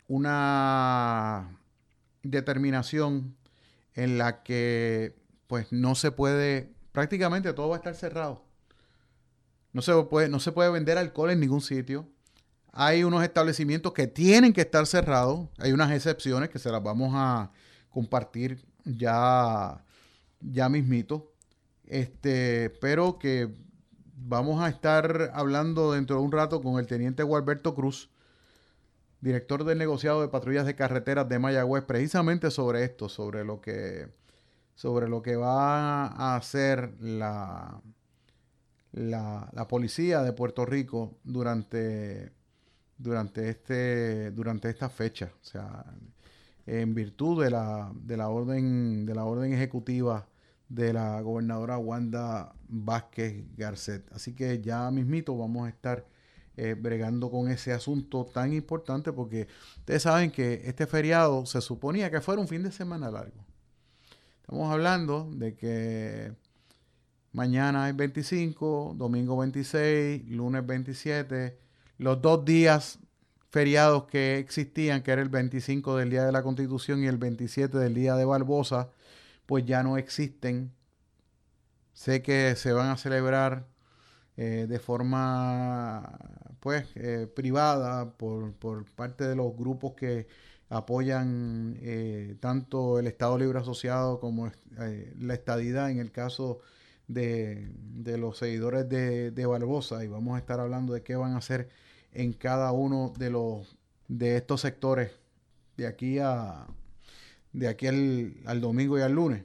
una determinación en la que pues no se puede, prácticamente todo va a estar cerrado. No se puede, no se puede vender alcohol en ningún sitio. Hay unos establecimientos que tienen que estar cerrados. Hay unas excepciones que se las vamos a compartir ya, ya mismito. Este, pero que vamos a estar hablando dentro de un rato con el teniente Gualberto Cruz, director del negociado de patrullas de carreteras de Mayagüez, precisamente sobre esto, sobre lo que, sobre lo que va a hacer la, la, la policía de Puerto Rico durante, durante, este, durante esta fecha. O sea, en virtud de la, de la orden, de la orden ejecutiva de la gobernadora Wanda Vázquez Garcet. Así que ya mismito vamos a estar eh, bregando con ese asunto tan importante porque ustedes saben que este feriado se suponía que fuera un fin de semana largo. Estamos hablando de que mañana es 25, domingo 26, lunes 27, los dos días feriados que existían, que era el 25 del Día de la Constitución y el 27 del Día de Barbosa, pues ya no existen. Sé que se van a celebrar eh, de forma pues eh, privada por, por, parte de los grupos que apoyan eh, tanto el Estado Libre Asociado como la estadidad en el caso de, los seguidores de, de, Barbosa y vamos a estar hablando de qué van a hacer en cada uno de los de estos sectores de aquí a de aquí al, al domingo y al lunes.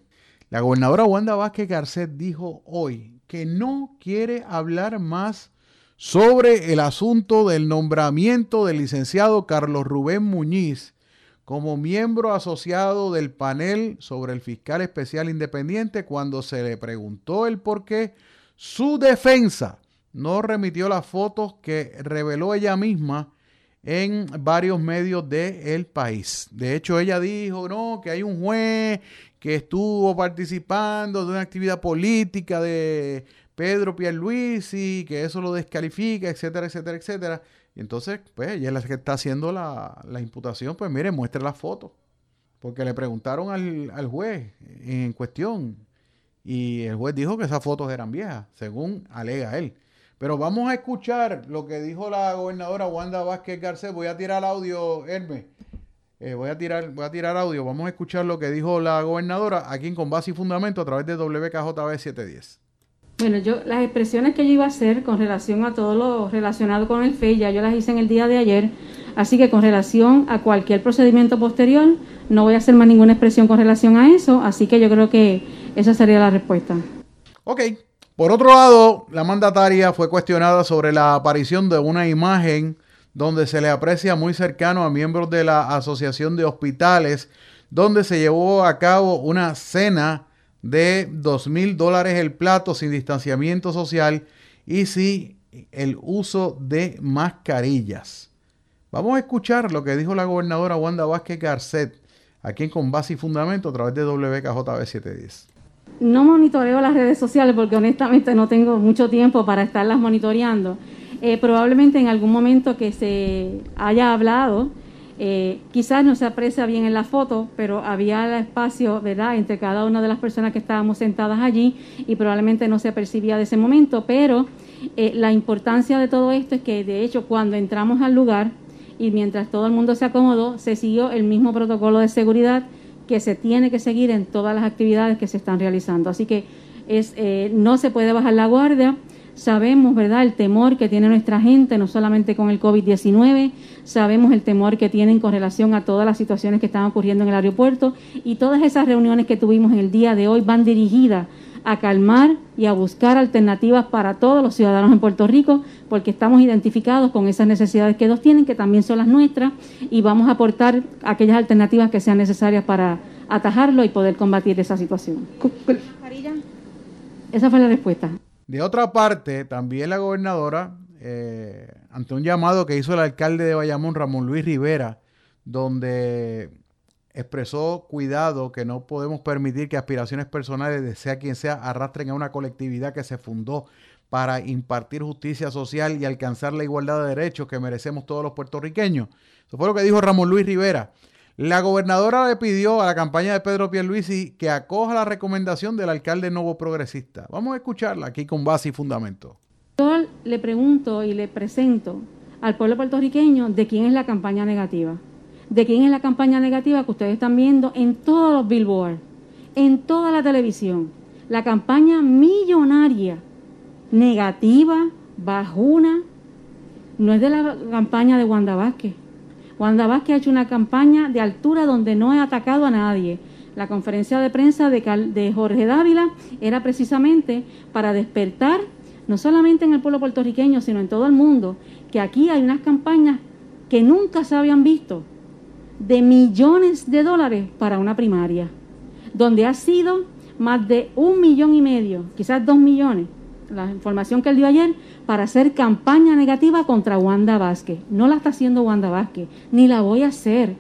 La gobernadora Wanda Vázquez Garcet dijo hoy que no quiere hablar más sobre el asunto del nombramiento del licenciado Carlos Rubén Muñiz como miembro asociado del panel sobre el fiscal especial independiente cuando se le preguntó el por qué su defensa no remitió las fotos que reveló ella misma en varios medios del país. De hecho, ella dijo, no, que hay un juez que estuvo participando de una actividad política de Pedro Pierluisi, que eso lo descalifica, etcétera, etcétera, etcétera. Y entonces, pues, ella es la que está haciendo la, imputación, pues mire, muestre la foto. Porque le preguntaron al, al juez en cuestión y el juez dijo que esas fotos eran viejas, según alega él. Pero vamos a escuchar lo que dijo la gobernadora Wanda Vázquez Garcés. Voy a tirar audio, Hermes. Eh, voy, a tirar, voy a tirar audio. Vamos a escuchar lo que dijo la gobernadora aquí en Con Base y Fundamento a través de WKJB 710. Bueno, yo las expresiones que yo iba a hacer con relación a todo lo relacionado con el FEI, ya yo las hice en el día de ayer. Así que con relación a cualquier procedimiento posterior, no voy a hacer más ninguna expresión con relación a eso. Así que yo creo que esa sería la respuesta. Ok, por otro lado, la mandataria fue cuestionada sobre la aparición de una imagen donde se le aprecia muy cercano a miembros de la Asociación de Hospitales, donde se llevó a cabo una cena de dos mil dólares el plato sin distanciamiento social y sin el uso de mascarillas. Vamos a escuchar lo que dijo la gobernadora Wanda Vázquez Garcet aquí en Con Base y Fundamento a través de WKJB 710 no monitoreo las redes sociales porque honestamente no tengo mucho tiempo para estarlas monitoreando. Eh, probablemente en algún momento que se haya hablado, eh, quizás no se aprecia bien en la foto, pero había espacio, ¿verdad?, entre cada una de las personas que estábamos sentadas allí y probablemente no se percibía de ese momento, pero eh, la importancia de todo esto es que, de hecho, cuando entramos al lugar y mientras todo el mundo se acomodó, se siguió el mismo protocolo de seguridad que se tiene que seguir en todas las actividades que se están realizando. Así que es, eh, no se puede bajar la guardia. Sabemos, ¿verdad?, el temor que tiene nuestra gente, no solamente con el COVID-19, sabemos el temor que tienen con relación a todas las situaciones que están ocurriendo en el aeropuerto y todas esas reuniones que tuvimos en el día de hoy van dirigidas a calmar y a buscar alternativas para todos los ciudadanos en Puerto Rico, porque estamos identificados con esas necesidades que ellos tienen, que también son las nuestras, y vamos a aportar aquellas alternativas que sean necesarias para atajarlo y poder combatir esa situación. Esa fue la respuesta. De otra parte, también la gobernadora, eh, ante un llamado que hizo el alcalde de Bayamón, Ramón Luis Rivera, donde expresó cuidado que no podemos permitir que aspiraciones personales de sea quien sea arrastren a una colectividad que se fundó para impartir justicia social y alcanzar la igualdad de derechos que merecemos todos los puertorriqueños. Eso fue lo que dijo Ramón Luis Rivera. La gobernadora le pidió a la campaña de Pedro Pierluisi que acoja la recomendación del alcalde nuevo progresista. Vamos a escucharla aquí con base y fundamento. Le pregunto y le presento al pueblo puertorriqueño de quién es la campaña negativa de quién es la campaña negativa que ustedes están viendo en todos los billboards, en toda la televisión. La campaña millonaria, negativa, bajuna, no es de la campaña de Wanda Vázquez. Wanda Vázquez ha hecho una campaña de altura donde no ha atacado a nadie. La conferencia de prensa de, de Jorge Dávila era precisamente para despertar, no solamente en el pueblo puertorriqueño, sino en todo el mundo, que aquí hay unas campañas que nunca se habían visto de millones de dólares para una primaria, donde ha sido más de un millón y medio, quizás dos millones, la información que él dio ayer, para hacer campaña negativa contra Wanda Vázquez. No la está haciendo Wanda Vázquez, ni la voy a hacer,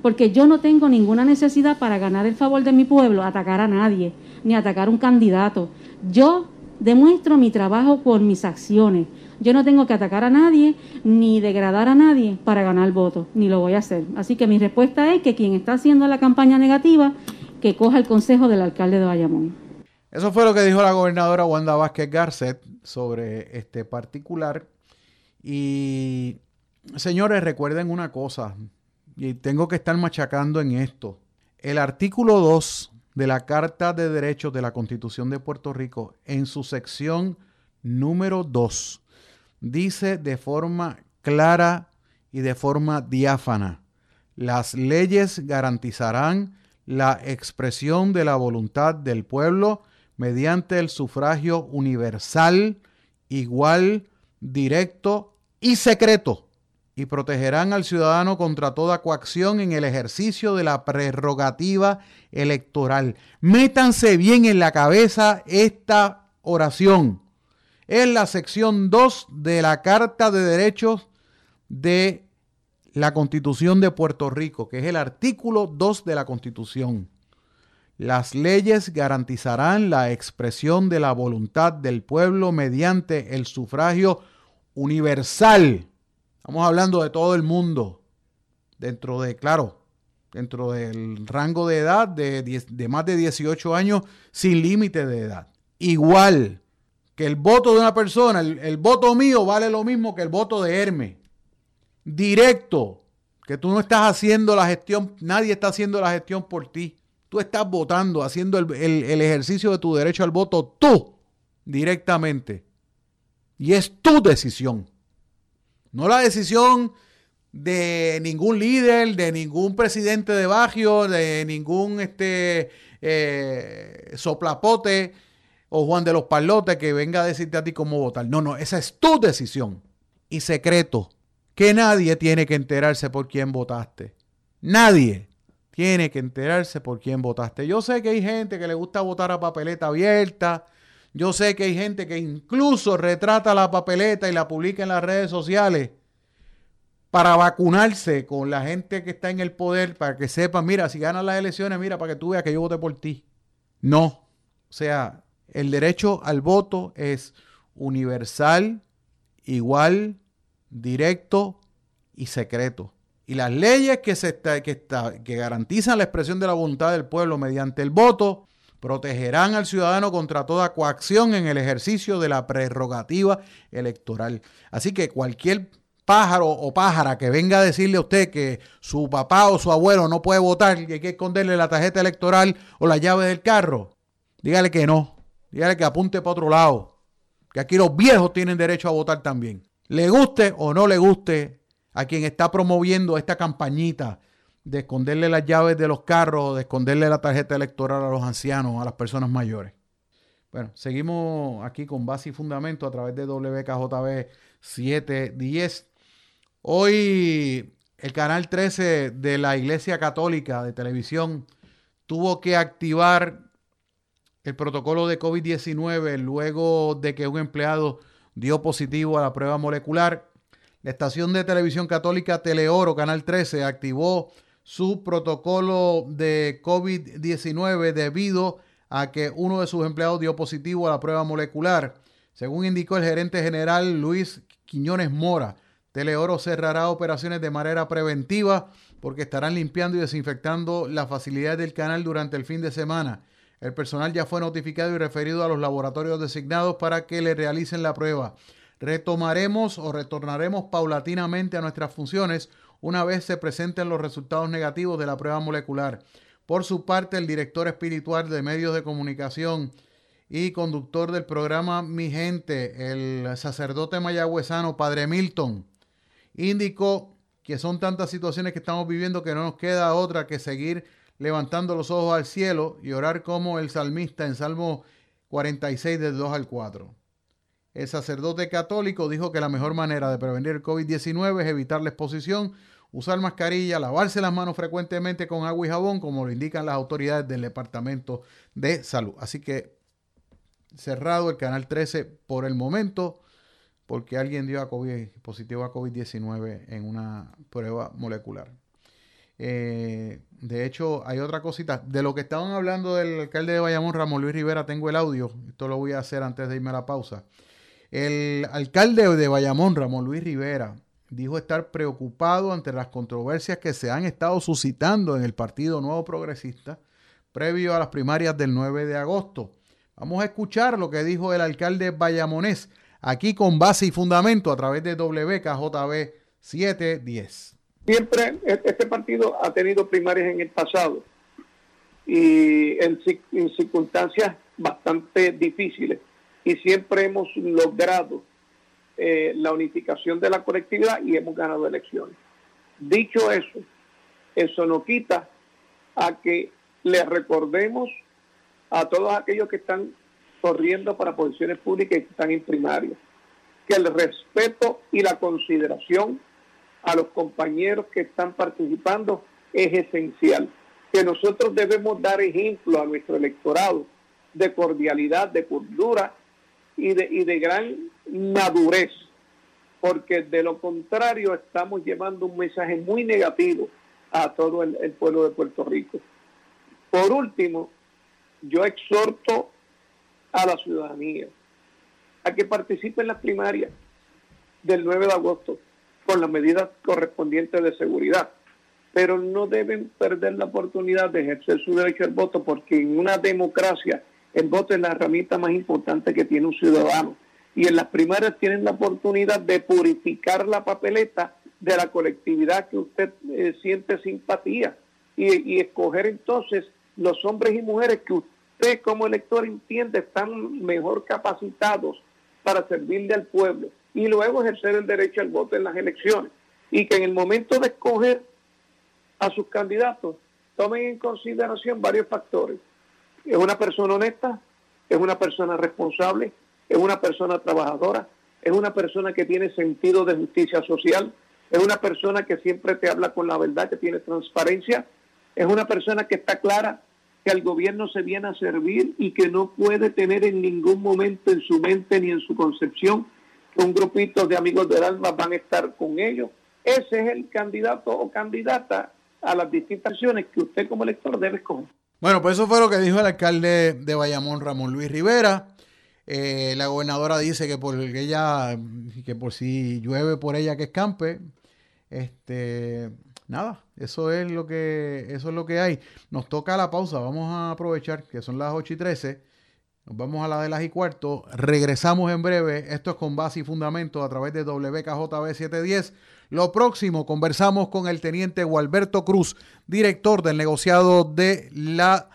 porque yo no tengo ninguna necesidad para ganar el favor de mi pueblo, atacar a nadie, ni atacar a un candidato. Yo demuestro mi trabajo por mis acciones. Yo no tengo que atacar a nadie ni degradar a nadie para ganar votos, ni lo voy a hacer. Así que mi respuesta es que quien está haciendo la campaña negativa, que coja el consejo del alcalde de Bayamón. Eso fue lo que dijo la gobernadora Wanda Vázquez Garcet sobre este particular. Y señores, recuerden una cosa, y tengo que estar machacando en esto. El artículo 2 de la Carta de Derechos de la Constitución de Puerto Rico, en su sección número 2, dice de forma clara y de forma diáfana, las leyes garantizarán la expresión de la voluntad del pueblo mediante el sufragio universal, igual, directo y secreto, y protegerán al ciudadano contra toda coacción en el ejercicio de la prerrogativa electoral. Métanse bien en la cabeza esta oración. Es la sección 2 de la Carta de Derechos de la Constitución de Puerto Rico, que es el artículo 2 de la Constitución. Las leyes garantizarán la expresión de la voluntad del pueblo mediante el sufragio universal. Estamos hablando de todo el mundo, dentro de, claro, dentro del rango de edad de, más de 18 años sin límite de edad. Igual que el voto de una persona, el, el voto mío vale lo mismo que el voto de Hermes directo, que tú no estás haciendo la gestión, nadie está haciendo la gestión por ti. Tú estás votando, haciendo el, ejercicio de tu derecho al voto tú, directamente. Y es tu decisión. No la decisión de ningún líder, de ningún presidente de barrio, de ningún este, eh, soplapote o Juan de los Palotes que venga a decirte a ti cómo votar. No, no, esa es tu decisión. Y secreto que nadie tiene que enterarse por quién votaste. Nadie tiene que enterarse por quién votaste. Yo sé que hay gente que le gusta votar a papeleta abierta. Yo sé que hay gente que incluso retrata la papeleta y la publica en las redes sociales para vacunarse con la gente que está en el poder, para que sepan, mira, si ganas las elecciones, mira, para que tú veas que yo voté por ti. No. O sea, el derecho al voto es universal, igual, directo y secreto. Y las leyes que, se que, que garantizan la expresión de la voluntad del pueblo mediante el voto protegerán al ciudadano contra toda coacción en el ejercicio de la prerrogativa electoral. Así que cualquier pájaro o pájara que venga a decirle a usted que su papá o su abuelo no puede votar y hay que esconderle la tarjeta electoral o la llave del carro, dígale que no. Dígale que apunte para otro lado. Que aquí los viejos tienen derecho a votar también le guste o no le guste a quien está promoviendo esta campañita de esconderle las llaves de los carros, de esconderle la tarjeta electoral a los ancianos, a las personas mayores. Bueno, seguimos aquí con base y fundamento a través de WKJB 710. Hoy el canal 13 de la Iglesia Católica de Televisión tuvo que activar el protocolo de COVID-19 luego de que un empleado dio positivo a la prueba molecular. La estación de televisión católica Teleoro, Canal 13, activó su protocolo de COVID-19 debido a que uno de sus empleados dio positivo a la prueba molecular. Según indicó el gerente general Luis Quiñones Mora, Teleoro cerrará operaciones de manera preventiva porque estarán limpiando y desinfectando las facilidades del canal durante el fin de semana. El personal ya fue notificado y referido a los laboratorios designados para que le realicen la prueba. Retomaremos o retornaremos paulatinamente a nuestras funciones una vez se presenten los resultados negativos de la prueba molecular. Por su parte, el director espiritual de medios de comunicación y conductor del programa Mi Gente, el sacerdote mayagüezano Padre Milton, indicó que son tantas situaciones que estamos viviendo que no nos queda otra que seguir levantando los ojos al cielo y orar como el salmista en Salmo 46 del 2 al 4. El sacerdote católico dijo que la mejor manera de prevenir el COVID-19 es evitar la exposición, usar mascarilla, lavarse las manos frecuentemente con agua y jabón, como lo indican las autoridades del Departamento de Salud. Así que cerrado el canal 13 por el momento, porque alguien dio a COVID, positivo a COVID-19 en una prueba molecular. Eh, de hecho, hay otra cosita. De lo que estaban hablando del alcalde de Bayamón, Ramón Luis Rivera, tengo el audio. Esto lo voy a hacer antes de irme a la pausa. El alcalde de Bayamón, Ramón Luis Rivera, dijo estar preocupado ante las controversias que se han estado suscitando en el Partido Nuevo Progresista previo a las primarias del 9 de agosto. Vamos a escuchar lo que dijo el alcalde Bayamonés aquí con base y fundamento a través de WKJB 710. siempre e-, este partido ha tenido primarias en el pasado y en, circunstancias bastante difíciles y siempre hemos logrado eh, la unificación de la colectividad y hemos ganado elecciones. Dicho eso, eso no quita a que le recordemos a todos aquellos que están corriendo para posiciones públicas y que están en primaria, que el respeto y la consideración a los compañeros que están participando es esencial, que nosotros debemos dar ejemplo a nuestro electorado de cordialidad, de cultura y de, y de gran madurez, porque de lo contrario estamos llevando un mensaje muy negativo a todo el, el pueblo de Puerto Rico. Por último, yo exhorto a la ciudadanía a que participe en las primarias del 9 de agosto con las medidas correspondientes de seguridad. Pero no deben perder la oportunidad de ejercer su derecho al voto porque en una democracia el voto es la herramienta más importante que tiene un ciudadano. Y en las primarias tienen la oportunidad de purificar la papeleta de la colectividad que usted eh, siente simpatía y, y escoger entonces los hombres y mujeres que usted como elector entiende están mejor capacitados para servirle al pueblo y luego ejercer el derecho al voto en las elecciones. Y que en el momento de escoger a sus candidatos tomen en consideración varios factores. Es una persona honesta, es una persona responsable, es una persona trabajadora, es una persona que tiene sentido de justicia social, es una persona que siempre te habla con la verdad, que tiene transparencia, es una persona que está clara que al gobierno se viene a servir y que no puede tener en ningún momento en su mente ni en su concepción un grupito de amigos del alma van a estar con ellos. Ese es el candidato o candidata a las distintas acciones que usted como elector debe escoger. Bueno, pues eso fue lo que dijo el alcalde de Bayamón, Ramón Luis Rivera. Eh, la gobernadora dice que por ella, que por si llueve por ella que escampe. Este, nada, eso es lo que, eso es lo que hay. Nos toca la pausa, vamos a aprovechar que son las 8 y 13 nos vamos a la de las y cuarto. Regresamos en breve. Esto es con base y fundamento a través de WKJB 710. Lo próximo, conversamos con el teniente Gualberto Cruz, director del negociado de la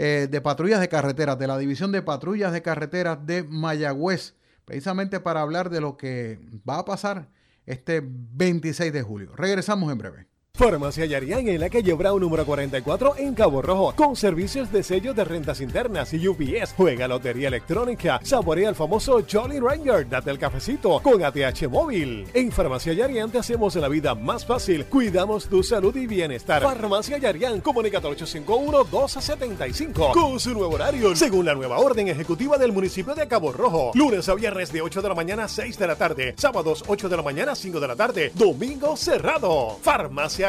eh, de patrullas de carreteras, de la división de patrullas de carreteras de Mayagüez, precisamente para hablar de lo que va a pasar este 26 de julio. Regresamos en breve. Farmacia Yarián en la calle Brown número 44 en Cabo Rojo, con servicios de sellos de rentas internas y UPS. Juega lotería electrónica, saborea el famoso Jolly Ranger, date el cafecito con ATH móvil. En Farmacia Yarián te hacemos la vida más fácil, cuidamos tu salud y bienestar. Farmacia Yarián, comunica 851-1275 con su nuevo horario, según la nueva orden ejecutiva del municipio de Cabo Rojo. Lunes a viernes de 8 de la mañana a 6 de la tarde, sábados 8 de la mañana a 5 de la tarde, domingo cerrado. Farmacia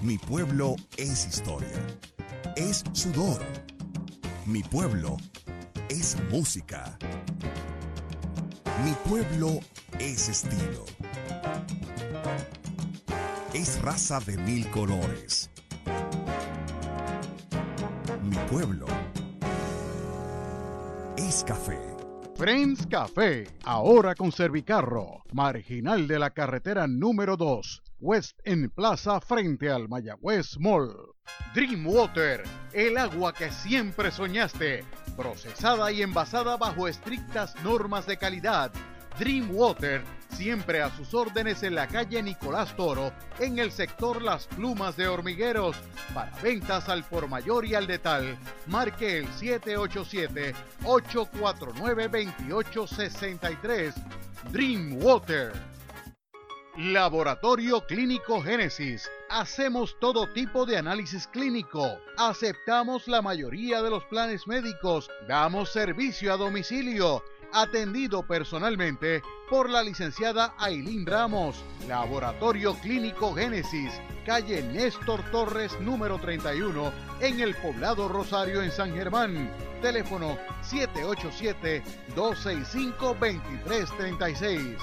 mi pueblo es historia, es sudor. Mi pueblo es música. Mi pueblo es estilo. Es raza de mil colores. Mi pueblo es café. Friends Café, ahora con Servicarro, marginal de la carretera número 2, West en Plaza frente al Mayagüez Mall. Dreamwater, el agua que siempre soñaste, procesada y envasada bajo estrictas normas de calidad. Dreamwater siempre a sus órdenes en la calle Nicolás Toro, en el sector Las Plumas de Hormigueros. Para ventas al por mayor y al detal, marque el 787-849-2863. Dreamwater. Laboratorio Clínico Génesis. Hacemos todo tipo de análisis clínico. Aceptamos la mayoría de los planes médicos. Damos servicio a domicilio atendido personalmente por la licenciada Ailín Ramos, Laboratorio Clínico Génesis, calle Néstor Torres número 31, en el poblado Rosario en San Germán. Teléfono 787-265-2336.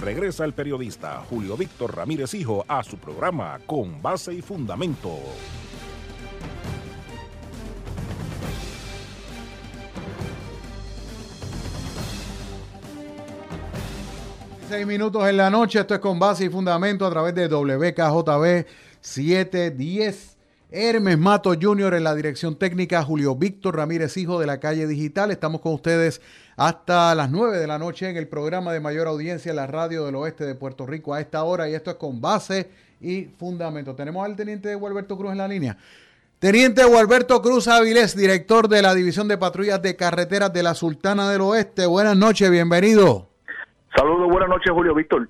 Regresa el periodista Julio Víctor Ramírez Hijo a su programa Con Base y Fundamento. Seis minutos en la noche, esto es con base y fundamento a través de WKJB 710. Hermes Mato Jr. en la dirección técnica, Julio Víctor Ramírez, hijo de la calle digital. Estamos con ustedes hasta las 9 de la noche en el programa de mayor audiencia en la radio del oeste de Puerto Rico a esta hora y esto es con base y fundamento. Tenemos al teniente Gualberto Cruz en la línea. Teniente Gualberto Cruz Avilés, director de la División de Patrullas de Carreteras de la Sultana del Oeste. Buenas noches, bienvenido. Saludos, buenas noches, Julio Víctor.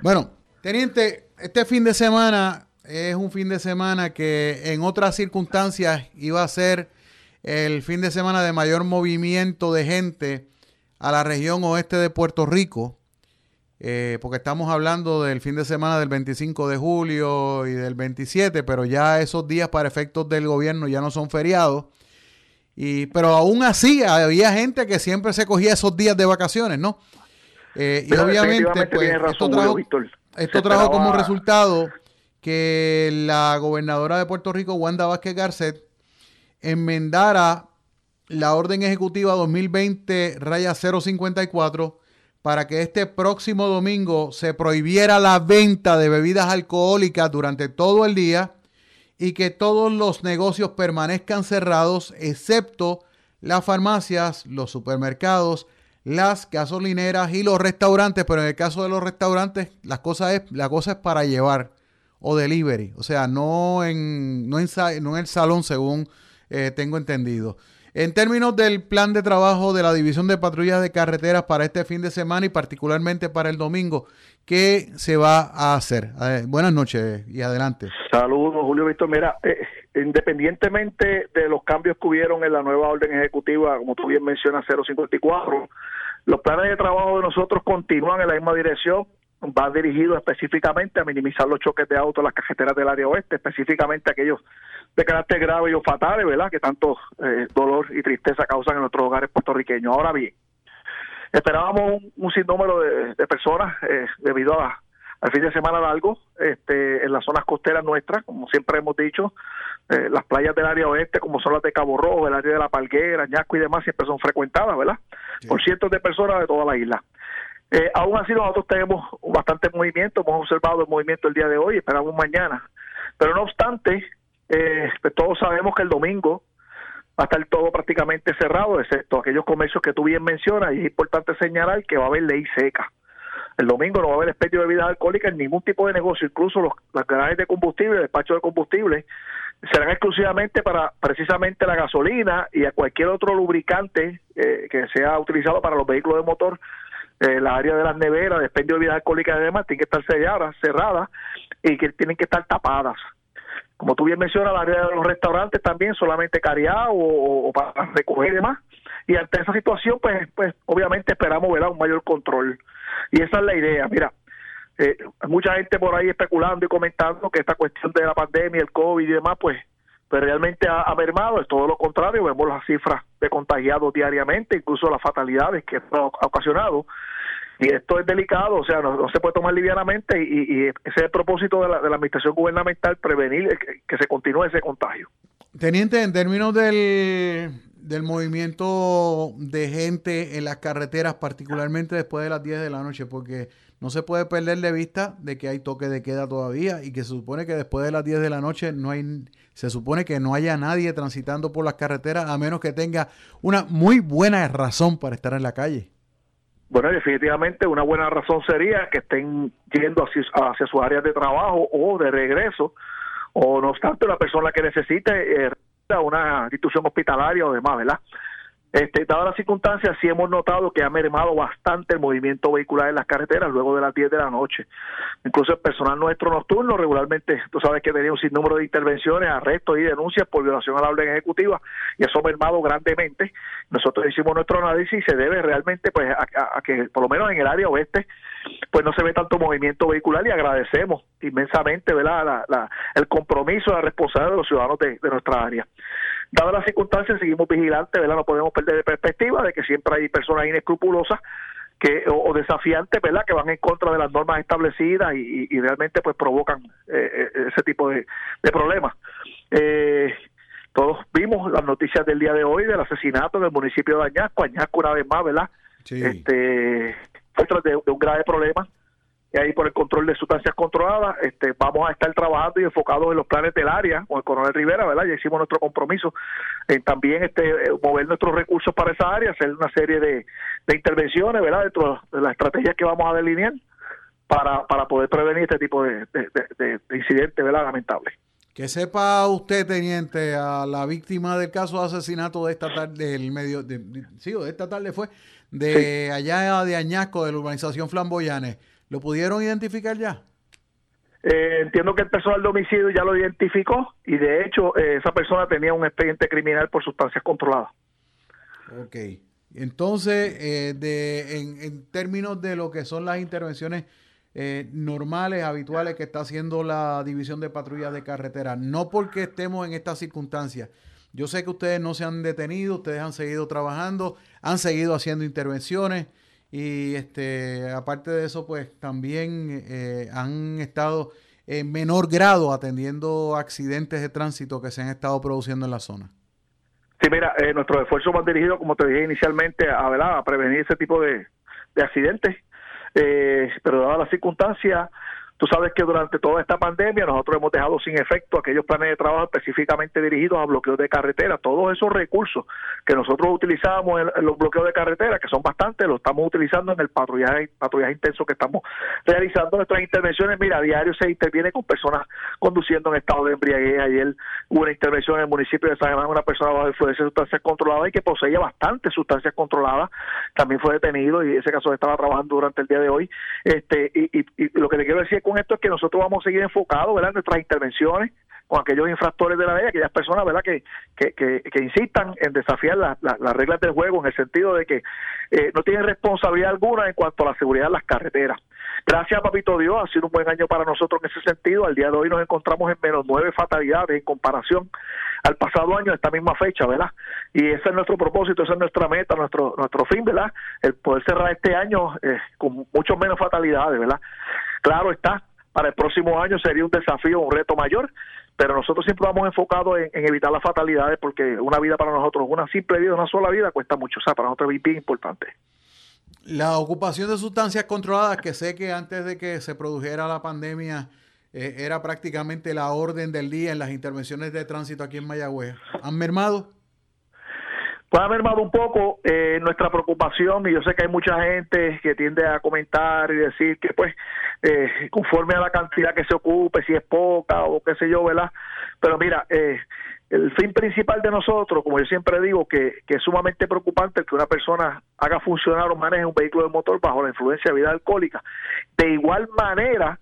Bueno, teniente, este fin de semana es un fin de semana que en otras circunstancias iba a ser el fin de semana de mayor movimiento de gente a la región oeste de Puerto Rico, eh, porque estamos hablando del fin de semana del 25 de julio y del 27, pero ya esos días para efectos del gobierno ya no son feriados. Y, pero aún así había gente que siempre se cogía esos días de vacaciones, ¿no? Eh, y obviamente, pues, esto trajo, esto trajo como resultado que la gobernadora de Puerto Rico, Wanda Vázquez Garcet, enmendara la orden ejecutiva 2020 raya 054 para que este próximo domingo se prohibiera la venta de bebidas alcohólicas durante todo el día y que todos los negocios permanezcan cerrados excepto las farmacias, los supermercados, las gasolineras y los restaurantes, pero en el caso de los restaurantes las cosas es, la cosa es para llevar o delivery, o sea, no en, no en, no en el salón según eh, tengo entendido. En términos del plan de trabajo de la División de Patrullas de Carreteras para este fin de semana y particularmente para el domingo, ¿qué se va a hacer? buenas noches y adelante. Saludos, Julio Víctor. Mira, eh, independientemente de los cambios que hubieron en la nueva orden ejecutiva, como tú bien mencionas, 054, los planes de trabajo de nosotros continúan en la misma dirección va dirigido específicamente a minimizar los choques de autos en las carreteras del área oeste, específicamente aquellos de carácter grave y o fatales, ¿verdad? Que tanto eh, dolor y tristeza causan en nuestros hogares puertorriqueños. Ahora bien, esperábamos un, sinnúmero de, personas eh, debido a, al fin de semana largo este, en las zonas costeras nuestras, como siempre hemos dicho, eh, las playas del área oeste, como son las de Cabo Rojo, el área de La Palguera, Ñasco y demás, siempre son frecuentadas, ¿verdad? Por cientos de personas de toda la isla. Eh, aún así nosotros tenemos bastante movimiento, hemos observado el movimiento el día de hoy, esperamos mañana. Pero no obstante, eh, pues todos sabemos que el domingo va a estar todo prácticamente cerrado, excepto aquellos comercios que tú bien mencionas, y es importante señalar que va a haber ley seca. El domingo no va a haber expendio de bebidas alcohólicas en ningún tipo de negocio, incluso los, las grandes de combustible, el despacho de combustible, serán exclusivamente para precisamente la gasolina y a cualquier otro lubricante eh, que sea utilizado para los vehículos de motor eh, la área de las neveras, de de bebidas alcohólicas y demás, tienen que estar selladas, cerradas y que tienen que estar tapadas. Como tú bien mencionas, la área de los restaurantes también solamente cariado o, para recoger y demás. Y ante esa situación, pues, pues obviamente esperamos un mayor control. Y esa es la idea. Mira, eh, mucha gente por ahí especulando y comentando que esta cuestión de la pandemia, el COVID y demás, pues pues realmente ha, mermado, es todo lo contrario, vemos las cifras de contagiados diariamente, incluso las fatalidades que ha ocasionado. Y esto es delicado, o sea, no, se puede tomar livianamente y, ese es el propósito de la, de la administración gubernamental, prevenir que, se continúe ese contagio. Teniente, en términos del, del movimiento de gente en las carreteras, particularmente después de las 10 de la noche, porque no se puede perder de vista de que hay toque de queda todavía y que se supone que después de las 10 de la noche no hay se supone que no haya nadie transitando por las carreteras a menos que tenga una muy buena razón para estar en la calle. Bueno, definitivamente una buena razón sería que estén yendo hacia, hacia sus áreas de trabajo o de regreso, o no obstante, la persona que necesite eh, una institución hospitalaria o demás, ¿verdad? Este, dadas las circunstancias, sí hemos notado que ha mermado bastante el movimiento vehicular en las carreteras luego de las 10 de la noche. Incluso el personal nuestro nocturno, regularmente, tú sabes que tenía un sinnúmero de intervenciones, arrestos y denuncias por violación a la orden ejecutiva, y eso ha mermado grandemente. Nosotros hicimos nuestro análisis y se debe realmente pues a, que, por lo menos en el área oeste, pues no se ve tanto movimiento vehicular y agradecemos inmensamente ¿verdad? La, el compromiso, la responsabilidad de los ciudadanos de nuestra área. Dadas las circunstancias, seguimos vigilantes, ¿verdad? No podemos perder de perspectiva de que siempre hay personas inescrupulosas que o, desafiantes, ¿verdad? Que van en contra de las normas establecidas y, realmente pues provocan eh, eh, ese tipo de, problemas. Eh, todos vimos las noticias del día de hoy del asesinato en el municipio de Añasco, Añasco una vez más, ¿verdad? Este, muestras de, un grave problema y ahí por el control de sustancias controladas, este, vamos a estar trabajando y enfocados en los planes del área con el coronel Rivera, ¿verdad? Ya hicimos nuestro compromiso en también este, eh, mover nuestros recursos para esa área, hacer una serie de, intervenciones, ¿verdad? Dentro de las estrategias que vamos a delinear para, para poder prevenir este tipo de, de, de incidentes, ¿verdad? Lamentables. Que sepa usted, teniente, a la víctima del caso de asesinato de esta tarde, del medio, de, sí, de esta tarde fue, de allá de Añasco, de la urbanización Flamboyanes, ¿lo pudieron identificar ya? Eh, entiendo que el personal de homicidio ya lo identificó y de hecho eh, esa persona tenía un expediente criminal por sustancias controladas. Ok. Entonces, eh, de, en, en términos de lo que son las intervenciones normales, habituales que está haciendo la División de Patrullas de Carretera. No porque estemos en estas circunstancias. Yo sé que ustedes no se han detenido, ustedes han seguido trabajando, han seguido haciendo intervenciones y este, aparte de eso, pues también eh, han estado en menor grado atendiendo accidentes de tránsito que se han estado produciendo en la zona. Sí, mira, eh, nuestros esfuerzos van dirigidos, como te dije inicialmente, a, a prevenir ese tipo de, de accidentes eh, pero dada la circunstancia, Tú sabes que durante toda esta pandemia nosotros hemos dejado sin efecto aquellos planes de trabajo específicamente dirigidos a bloqueos de carretera. Todos esos recursos que nosotros utilizábamos en, los bloqueos de carretera, que son bastantes, los estamos utilizando en el patrullaje, patrullaje intenso que estamos realizando. Nuestras intervenciones, mira, a diario se interviene con personas conduciendo en estado de embriaguez. Ayer hubo una intervención en el municipio de San Germán, una persona bajo influencia de sustancias controladas y que poseía bastantes sustancias controladas. También fue detenido y ese caso estaba trabajando durante el día de hoy. Este, y, lo que le quiero decir es esto es que nosotros vamos a seguir enfocados ¿verdad? en nuestras intervenciones con aquellos infractores de la ley, aquellas personas ¿verdad? Que, que, que, insistan en desafiar las reglas del juego en el sentido de que eh, no tienen responsabilidad alguna en cuanto a la seguridad de las carreteras. Gracias, Papito Dios, ha sido un buen año para nosotros en ese sentido. Al día de hoy nos encontramos en menos nueve fatalidades en comparación al pasado año, esta misma fecha, ¿verdad? Y ese es nuestro propósito, esa es nuestra meta, nuestro nuestro fin, ¿verdad? El poder cerrar este año eh, con mucho menos fatalidades, ¿verdad? Claro está, para el próximo año sería un desafío, un reto mayor, pero nosotros siempre vamos enfocados en, evitar las fatalidades porque una vida para nosotros, una simple vida, una sola vida cuesta mucho, o sea, para nosotros es bien importante. La ocupación de sustancias controladas, que sé que antes de que se produjera la pandemia eh, era prácticamente la orden del día en las intervenciones de tránsito aquí en Mayagüez, ¿han mermado? Pues ha mermado un poco eh, nuestra preocupación y yo sé que hay mucha gente que tiende a comentar y decir que pues eh, conforme a la cantidad que se ocupe, si es poca o qué sé yo, ¿verdad? Pero mira, eh, el fin principal de nosotros, como yo siempre digo, que, que es sumamente preocupante que una persona haga funcionar o maneje un vehículo de motor bajo la influencia de vida alcohólica. De igual manera,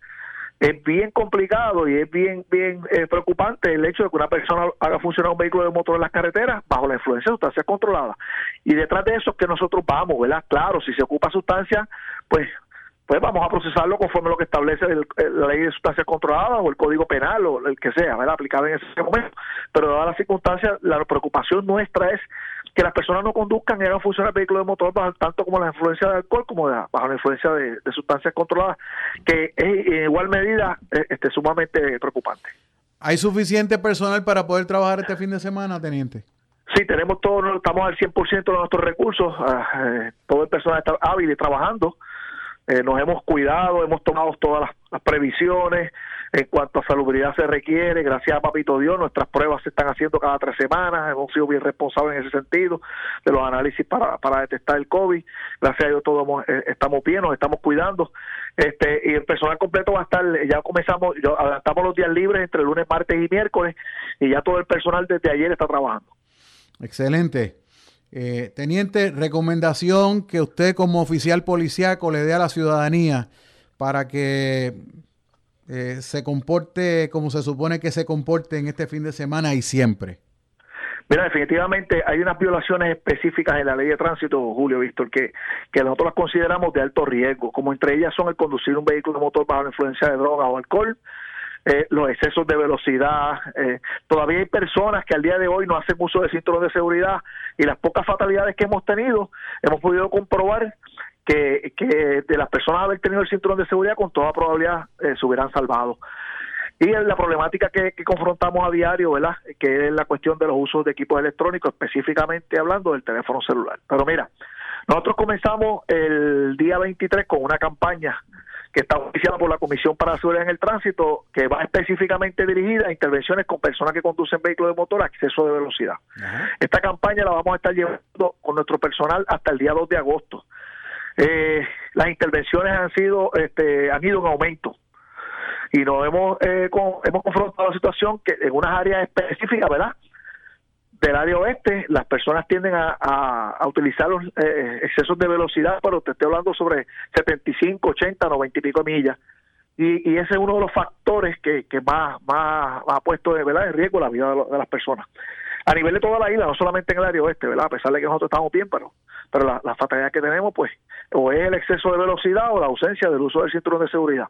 es bien complicado y es bien bien eh, preocupante el hecho de que una persona haga funcionar un vehículo de motor en las carreteras bajo la influencia de sustancias controladas. Y detrás de eso es que nosotros vamos, ¿verdad? Claro, si se ocupa sustancia, pues pues vamos a procesarlo conforme lo que establece la ley de sustancias controladas o el código penal o el que sea, ¿verdad? aplicado en ese momento. Pero dadas las circunstancias, la preocupación nuestra es que las personas no conduzcan y hagan funcionar el vehículo de motor bajo, tanto como la influencia de alcohol como bajo la influencia de, sustancias controladas, que es en igual medida eh, este, sumamente preocupante. ¿Hay suficiente personal para poder trabajar este fin de semana, teniente? Sí, tenemos todo, estamos al 100% de nuestros recursos, ah, eh, todo el personal está hábil y trabajando. Eh, nos hemos cuidado, hemos tomado todas las previsiones, en cuanto a salubridad se requiere, gracias a Papito Dios, nuestras pruebas se están haciendo cada tres semanas, hemos sido bien responsables en ese sentido de los análisis para, detectar el COVID, gracias a Dios todos eh, estamos bien, nos estamos cuidando, este y el personal completo va a estar, ya comenzamos, adaptamos los días libres entre lunes, martes y miércoles, y ya todo el personal desde ayer está trabajando. Excelente. Eh, teniente, recomendación que usted como oficial policíaco le dé a la ciudadanía para que eh, se comporte como se supone que se comporte en este fin de semana y siempre? Mira, definitivamente hay unas violaciones específicas en la ley de tránsito, Julio Víctor, que, que nosotros las consideramos de alto riesgo, como entre ellas son el conducir un vehículo de motor bajo la influencia de droga o alcohol, eh, los excesos de velocidad. Eh, todavía hay personas que al día de hoy no hacen uso de cinturón de seguridad y las pocas fatalidades que hemos tenido, hemos podido comprobar que, que de las personas haber tenido el cinturón de seguridad con toda probabilidad eh, se hubieran salvado. Y la problemática que, confrontamos a diario, ¿verdad? Que es la cuestión de los usos de equipos electrónicos, específicamente hablando del teléfono celular. Pero mira, Nosotros comenzamos el día 23 con una campaña que está oficiada por la Comisión para la Seguridad en el Tránsito, que va específicamente dirigida a intervenciones con personas que conducen vehículos de motor a exceso de velocidad. Esta campaña la vamos a estar llevando con nuestro personal hasta el día 2 de agosto. Eh, las intervenciones han sido, este, han ido en aumento y nos hemos, eh, hemos confrontado la situación que en unas áreas específicas, ¿verdad? del área oeste, las personas tienden a, a, utilizar los eh, excesos de velocidad, pero te estoy hablando sobre 75, 80, 90 y pico millas. Y, y ese es uno de los factores que, que más, más, ha puesto ¿verdad? en riesgo la vida de, las personas. A nivel de toda la isla, no solamente en el área oeste, ¿verdad? A pesar de que nosotros estamos bien, pero, pero la, la fatalidad que tenemos, pues, o es el exceso de velocidad o la ausencia del uso del cinturón de seguridad.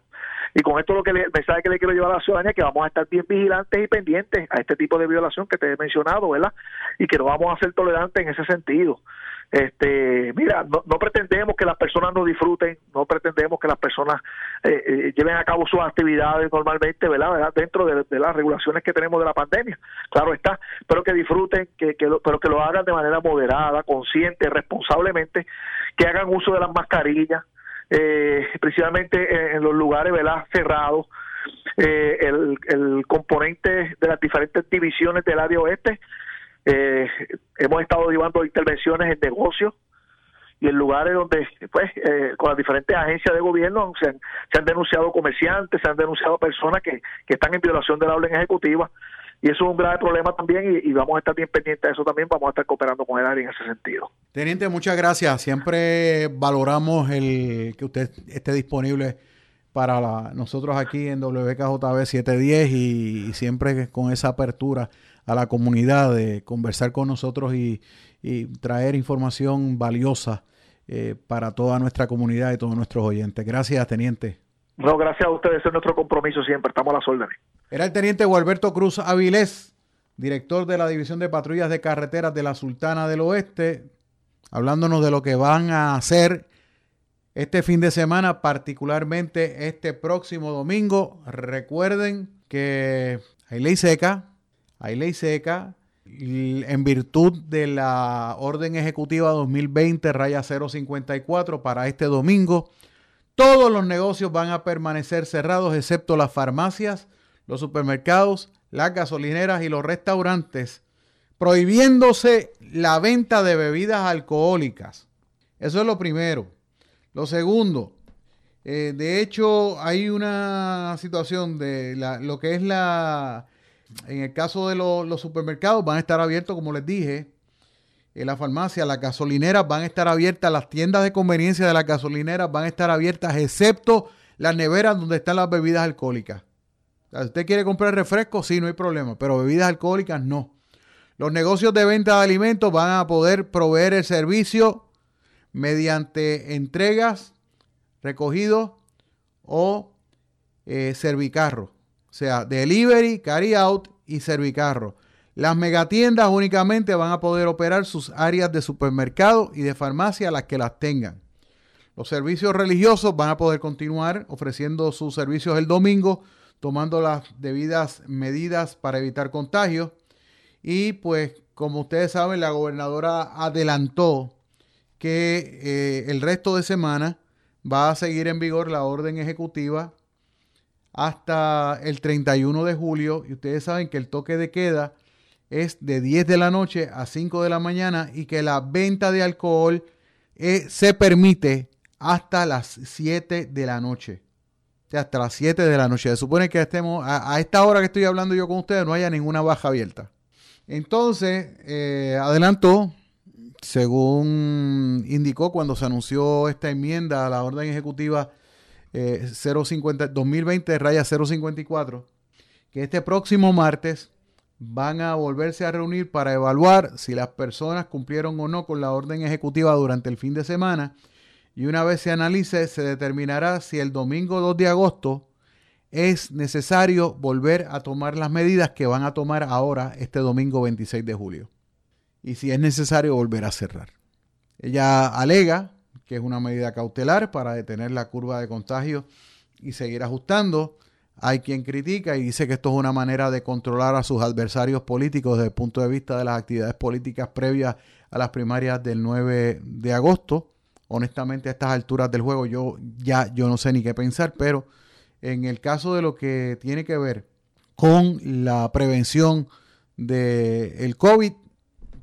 Y con esto lo que le, el mensaje que le quiero llevar a la ciudadanía es que vamos a estar bien vigilantes y pendientes a este tipo de violación que te he mencionado, ¿verdad? Y que no vamos a ser tolerantes en ese sentido. Este, mira, no, pretendemos que las personas no disfruten, no pretendemos que las personas eh, eh, lleven a cabo sus actividades normalmente, ¿verdad? Dentro de, las regulaciones que tenemos de la pandemia, claro está, pero que disfruten, que, que pero que lo hagan de manera moderada, consciente, responsablemente, que hagan uso de las mascarillas, eh, principalmente en, los lugares ¿verdad? cerrados. Eh, el, el componente de las diferentes divisiones del área oeste, eh, hemos estado llevando intervenciones en negocios y en lugares donde, pues, eh, con las diferentes agencias de gobierno se han, se han denunciado comerciantes, se han denunciado personas que, que están en violación de la orden ejecutiva y eso es un grave problema también y, vamos a estar bien pendientes de eso también, vamos a estar cooperando con el área en ese sentido. Teniente, muchas gracias. Siempre valoramos el que usted esté disponible para nosotros aquí en WKJB 710 y, siempre con esa apertura a la comunidad de conversar con nosotros y, traer información valiosa eh, para toda nuestra comunidad y todos nuestros oyentes. Gracias, teniente. No, gracias a ustedes, es nuestro compromiso siempre, estamos a las órdenes. Era el teniente Gualberto Cruz Avilés, director de la División de Patrullas de Carreteras de la Sultana del Oeste, hablándonos de lo que van a hacer este fin de semana, particularmente este próximo domingo. Recuerden que hay ley seca, hay ley seca, en virtud de la orden ejecutiva 2020 raya 054 para este domingo todos los negocios van a permanecer cerrados excepto las farmacias, los supermercados, las gasolineras y los restaurantes, prohibiéndose la venta de bebidas alcohólicas. Eso es lo primero. Lo segundo, eh, de hecho hay una situación de lo que es la, en el caso de los supermercados van a estar abiertos, como les dije, en la farmacia, las gasolineras van a estar abiertas, las tiendas de conveniencia de las gasolineras van a estar abiertas, excepto las neveras donde están las bebidas alcohólicas. si usted quiere comprar refresco, sí, no hay problema, pero bebidas alcohólicas no. Los negocios de venta de alimentos van a poder proveer el servicio mediante entregas, recogidos o eh, servicarro. O sea, delivery, carry out y servicarro. Las megatiendas únicamente van a poder operar sus áreas de supermercado y de farmacia las que las tengan. Los servicios religiosos van a poder continuar ofreciendo sus servicios el domingo, tomando las debidas medidas para evitar contagios. Y pues, como ustedes saben, la gobernadora adelantó que eh, el resto de semana va a seguir en vigor la orden ejecutiva hasta el 31 de julio. Y ustedes saben que el toque de queda es de 10 de la noche a 5 de la mañana y que la venta de alcohol eh, se permite hasta las 7 de la noche. O sea, hasta las 7 de la noche. Se supone que estemos a, esta hora que estoy hablando yo con ustedes no haya ninguna baja abierta. Entonces, eh, adelantó, según indicó cuando se anunció esta enmienda a la orden ejecutiva 050, 2020 raya 054, que este próximo martes van a volverse a reunir para evaluar si las personas cumplieron o no con la orden ejecutiva durante el fin de semana y una vez se analice se determinará si el domingo 2 de agosto es necesario volver a tomar las medidas que van a tomar ahora este domingo 26 de julio y si es necesario volver a cerrar. Ella alega que es una medida cautelar para detener la curva de contagio y seguir ajustando Hay quien critica y dice que esto es una manera de controlar a sus adversarios políticos desde el punto de vista de las actividades políticas previas a las primarias del 9 de agosto. Honestamente, a estas alturas del juego yo ya yo no sé ni qué pensar, pero en el caso de lo que tiene que ver con la prevención del COVID,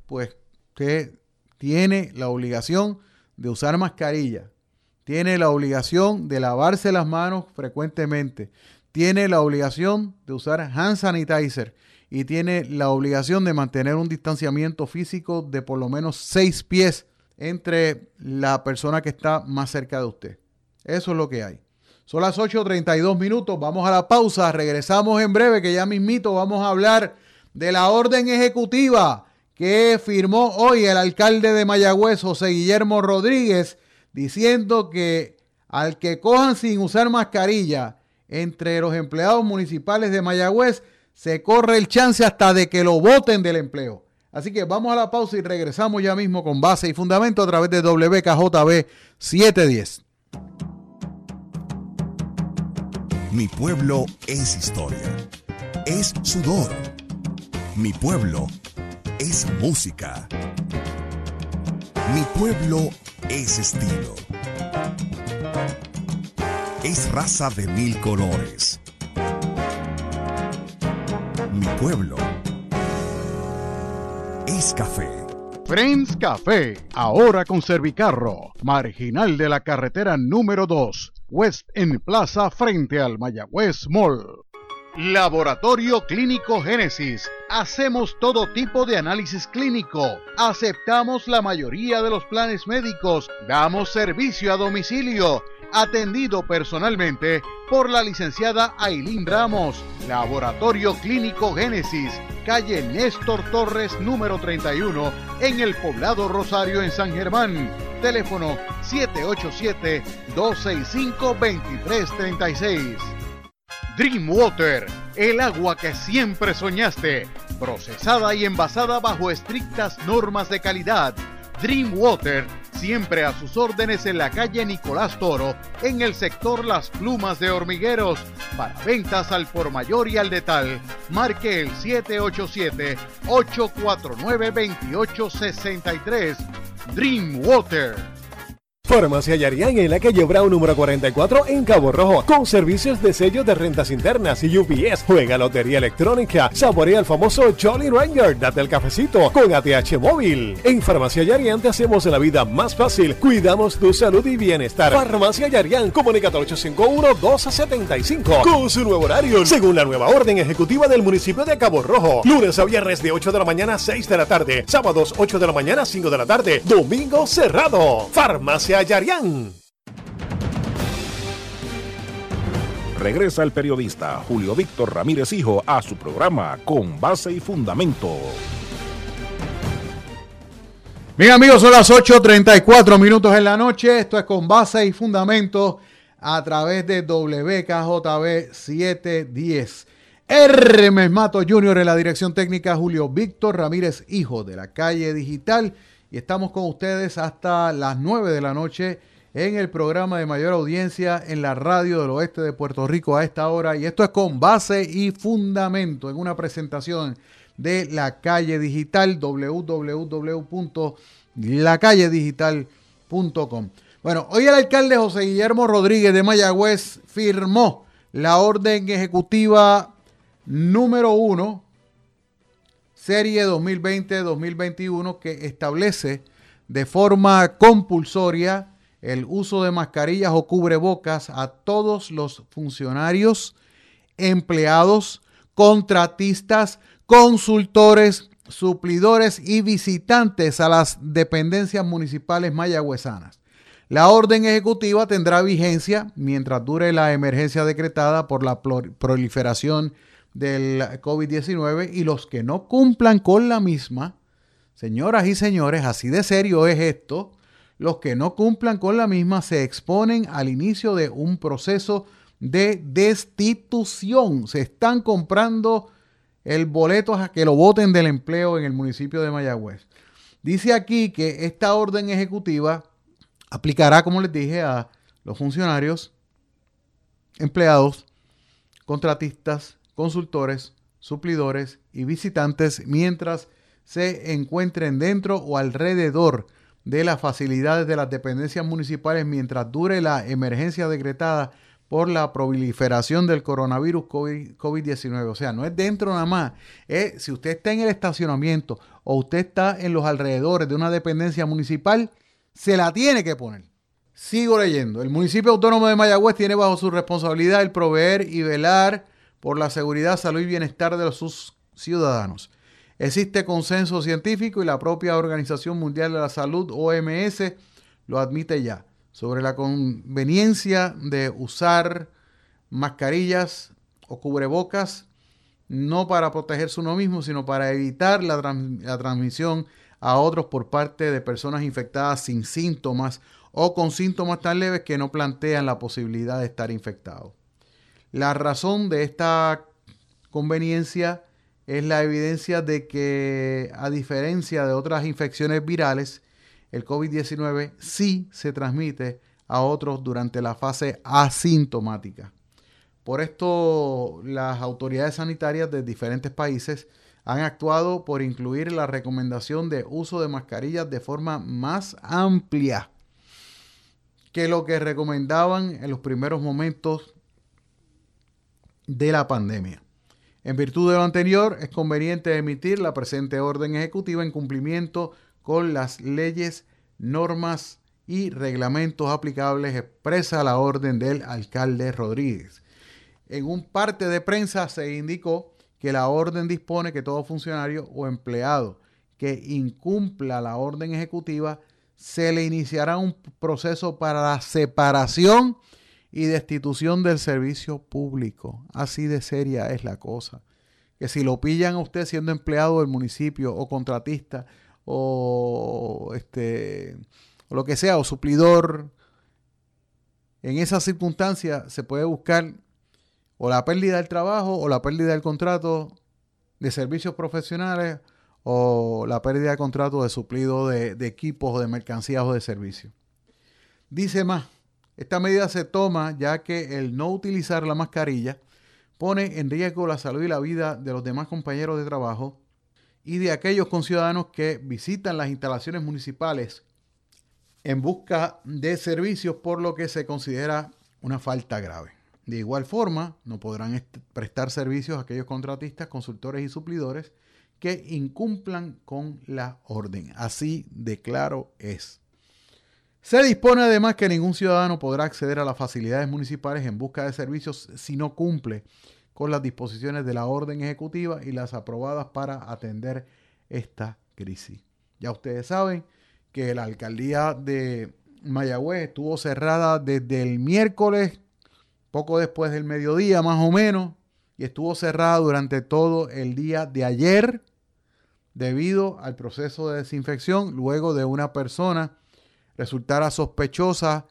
pues usted tiene la obligación de usar mascarilla, tiene la obligación de lavarse las manos frecuentemente, tiene la obligación de usar hand sanitizer y tiene la obligación de mantener un distanciamiento físico de por lo menos seis pies entre la persona que está más cerca de usted. Eso es lo que hay. Son las 8.32 minutos, vamos a la pausa, regresamos en breve que ya mismito vamos a hablar de la orden ejecutiva que firmó hoy el alcalde de Mayagüez, José Guillermo Rodríguez, diciendo que al que cojan sin usar mascarilla entre los empleados municipales de Mayagüez, se corre el chance hasta de que lo voten del empleo. Así que vamos a la pausa y regresamos ya mismo con base y fundamento a través de WKJB 710. Mi pueblo es historia. Es sudor. Mi pueblo es música. Mi pueblo es estilo. Es raza de mil colores. Mi pueblo es café. Friends Café, ahora con Servicarro, marginal de la carretera número 2, West en Plaza frente al Mayagüez Mall. Laboratorio Clínico Génesis. Hacemos todo tipo de análisis clínico. Aceptamos la mayoría de los planes médicos. Damos servicio a domicilio. Atendido personalmente por la licenciada Ailín Ramos. Laboratorio Clínico Génesis. Calle Néstor Torres número 31 en el poblado Rosario en San Germán. Teléfono 787-265-2336. Dreamwater, el agua que siempre soñaste, procesada y envasada bajo estrictas normas de calidad. Dreamwater, siempre a sus órdenes en la calle Nicolás Toro, en el sector Las Plumas de Hormigueros. Para ventas al por mayor y al detal, marque el 787-849-2863. Dreamwater. Farmacia Yarián en la calle Brown número 44 en Cabo Rojo, con servicios de sello de rentas internas y UPS. Juega lotería electrónica, saborea el famoso Jolly Ranger, date el cafecito con ATH móvil. En Farmacia Yarián te hacemos la vida más fácil, cuidamos tu salud y bienestar. Farmacia Yarián, comunica al 851-1275 con su nuevo horario, según la nueva orden ejecutiva del municipio de Cabo Rojo. Lunes a viernes de 8 de la mañana a 6 de la tarde, sábados 8 de la mañana a 5 de la tarde, domingo cerrado. Farmacia Yarián. Regresa el periodista Julio Víctor Ramírez Hijo a su programa Con Base y Fundamento. Bien amigos, son las 8.34 minutos en la noche. Esto es Con Base y Fundamento a través de WKJB 710. Hermes Mato Jr. en la dirección técnica Julio Víctor Ramírez Hijo de la calle digital y estamos con ustedes hasta las 9 de la noche en el programa de mayor audiencia en la radio del oeste de Puerto Rico a esta hora. Y esto es con base y fundamento en una presentación de la calle digital www.lacalledigital.com. Bueno, hoy el alcalde José Guillermo Rodríguez de Mayagüez firmó la orden ejecutiva número uno serie 2020-2021 que establece de forma compulsoria el uso de mascarillas o cubrebocas a todos los funcionarios, empleados, contratistas, consultores, suplidores y visitantes a las dependencias municipales mayagüezanas. La orden ejecutiva tendrá vigencia mientras dure la emergencia decretada por la proliferación del COVID-19 y los que no cumplan con la misma, señoras y señores, así de serio es esto, los que no cumplan con la misma se exponen al inicio de un proceso de destitución. Se están comprando el boleto a que lo voten del empleo en el municipio de Mayagüez. Dice aquí que esta orden ejecutiva aplicará, como les dije, a los funcionarios, empleados, contratistas, consultores, suplidores y visitantes mientras se encuentren dentro o alrededor de las facilidades de las dependencias municipales mientras dure la emergencia decretada por la proliferación del coronavirus COVID-19. O sea, no es dentro nada más. Es si usted está en el estacionamiento o usted está en los alrededores de una dependencia municipal, se la tiene que poner. Sigo leyendo. El municipio autónomo de Mayagüez tiene bajo su responsabilidad el proveer y velar por la seguridad, salud y bienestar de sus ciudadanos. Existe consenso científico y la propia Organización Mundial de la Salud, OMS, lo admite ya, sobre la conveniencia de usar mascarillas o cubrebocas, no para protegerse uno mismo, sino para evitar la, la transmisión a otros por parte de personas infectadas sin síntomas o con síntomas tan leves que no plantean la posibilidad de estar infectados. La razón de esta conveniencia es la evidencia de que, a diferencia de otras infecciones virales, el COVID-19 sí se transmite a otros durante la fase asintomática. Por esto, las autoridades sanitarias de diferentes países han actuado por incluir la recomendación de uso de mascarillas de forma más amplia que lo que recomendaban en los primeros momentos de la pandemia. En virtud de lo anterior, es conveniente emitir la presente orden ejecutiva en cumplimiento con las leyes, normas y reglamentos aplicables, expresa la orden del alcalde Rodríguez. En un parte de prensa se indicó que la orden dispone que todo funcionario o empleado que incumpla la orden ejecutiva se le iniciará un proceso para la separación y destitución del servicio público. Así de seria es la cosa. Que si lo pillan a usted siendo empleado del municipio o contratista o este o lo que sea o suplidor en esa circunstancia se puede buscar o la pérdida del trabajo o la pérdida del contrato de servicios profesionales o la pérdida de contrato de suplido de, de equipos o de mercancías o de servicios. Dice más, esta medida se toma ya que el no utilizar la mascarilla pone en riesgo la salud y la vida de los demás compañeros de trabajo y de aquellos conciudadanos que visitan las instalaciones municipales en busca de servicios por lo que se considera una falta grave. De igual forma, no podrán prestar servicios a aquellos contratistas, consultores y suplidores que incumplan con la orden. Así de claro es. Se dispone además que ningún ciudadano podrá acceder a las facilidades municipales en busca de servicios si no cumple con las disposiciones de la orden ejecutiva y las aprobadas para atender esta crisis. Ya ustedes saben que la alcaldía de Mayagüez estuvo cerrada desde el miércoles, poco después del mediodía más o menos, y estuvo cerrada durante todo el día de ayer debido al proceso de desinfección luego de una persona resultara sospechosa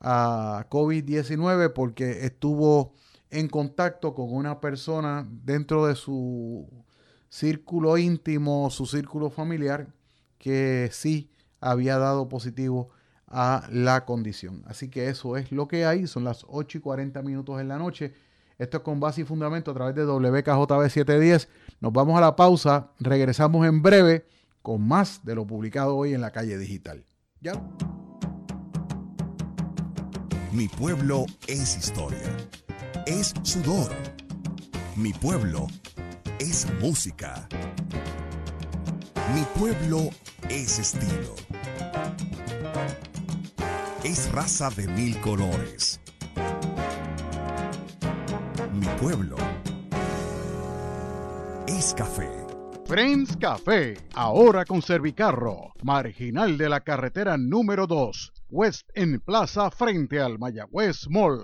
a COVID-19 porque estuvo en contacto con una persona dentro de su círculo íntimo, su círculo familiar, que sí había dado positivo a la condición. Así que eso es lo que hay. Son las 8 y 40 minutos en la noche. Esto es con base y fundamento a través de WKJB 710. Nos vamos a la pausa. Regresamos en breve con más de lo publicado hoy en la calle digital. Mi pueblo es historia. Es sudor. Mi pueblo es música. Mi pueblo es estilo. Es raza de mil colores. Mi pueblo es café. Friends Café, ahora con Servicarro, marginal de la carretera número 2, West en Plaza frente al Mayagüez Mall.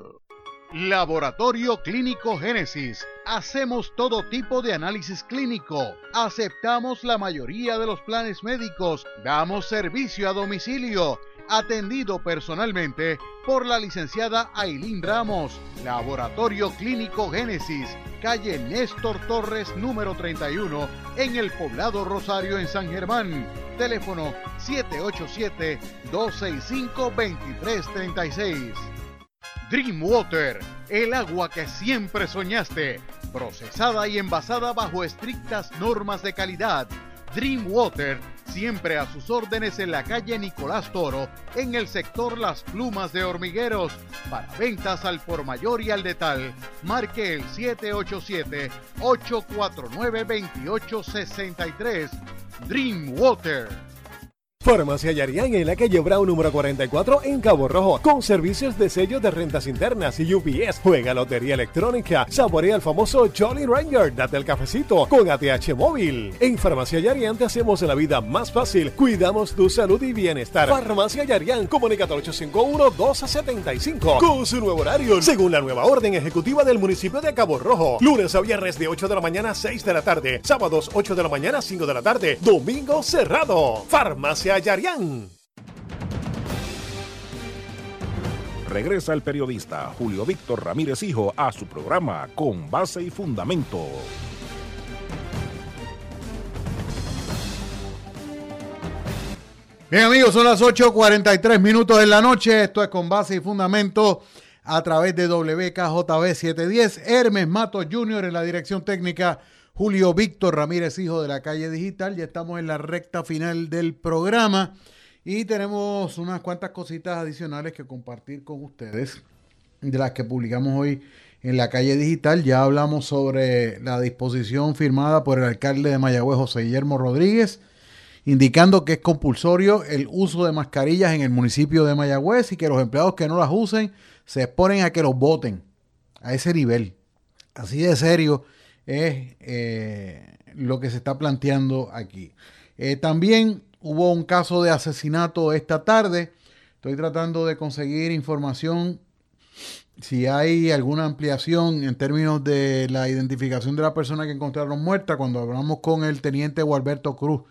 Laboratorio Clínico Génesis. Hacemos todo tipo de análisis clínico. Aceptamos la mayoría de los planes médicos. Damos servicio a domicilio. Atendido personalmente por la licenciada Ailín Ramos. Laboratorio Clínico Génesis. Calle Néstor Torres número 31 en el poblado Rosario en San Germán. Teléfono 787 265 2336. Dreamwater, el agua que siempre soñaste, procesada y envasada bajo estrictas normas de calidad. Dreamwater, siempre a sus órdenes en la calle Nicolás Toro, en el sector Las Plumas de Hormigueros. Para ventas al por mayor y al detal, marque el 787-849-2863. Dreamwater. Farmacia Yarián en la calle Brown número 44 en Cabo Rojo, con servicios de sello de rentas internas y UPS. Juega lotería electrónica, saborea el famoso Jolly Ranger, date el cafecito con ATH móvil. En Farmacia Yarián te hacemos la vida más fácil, cuidamos tu salud y bienestar. Farmacia Yarián, comunica 851-1275 con su nuevo horario, según la nueva orden ejecutiva del municipio de Cabo Rojo. Lunes a viernes de 8 de la mañana a 6 de la tarde, sábados 8 de la mañana a 5 de la tarde, domingo cerrado. Farmacia Yarián. Regresa el periodista Julio Víctor Ramírez Hijo a su programa Con Base y Fundamento. Bien amigos, son las 8.43 minutos de la noche. Esto es Con Base y Fundamento a través de WKJB 710. Hermes Matos Jr. en la dirección técnica. Julio Víctor Ramírez, hijo de la calle digital. Ya estamos en la recta final del programa y tenemos unas cuantas cositas adicionales que compartir con ustedes, de las que publicamos hoy en la calle digital. Ya hablamos sobre la disposición firmada por el alcalde de Mayagüez, José Guillermo Rodríguez, indicando que es compulsorio el uso de mascarillas en el municipio de Mayagüez y que los empleados que no las usen se exponen a que los voten a ese nivel. Así de serio es eh, lo que se está planteando aquí. Eh, también hubo un caso de asesinato esta tarde. Estoy tratando de conseguir información si hay alguna ampliación en términos de la identificación de la persona que encontraron muerta. Cuando hablamos con el teniente Gualberto Cruz,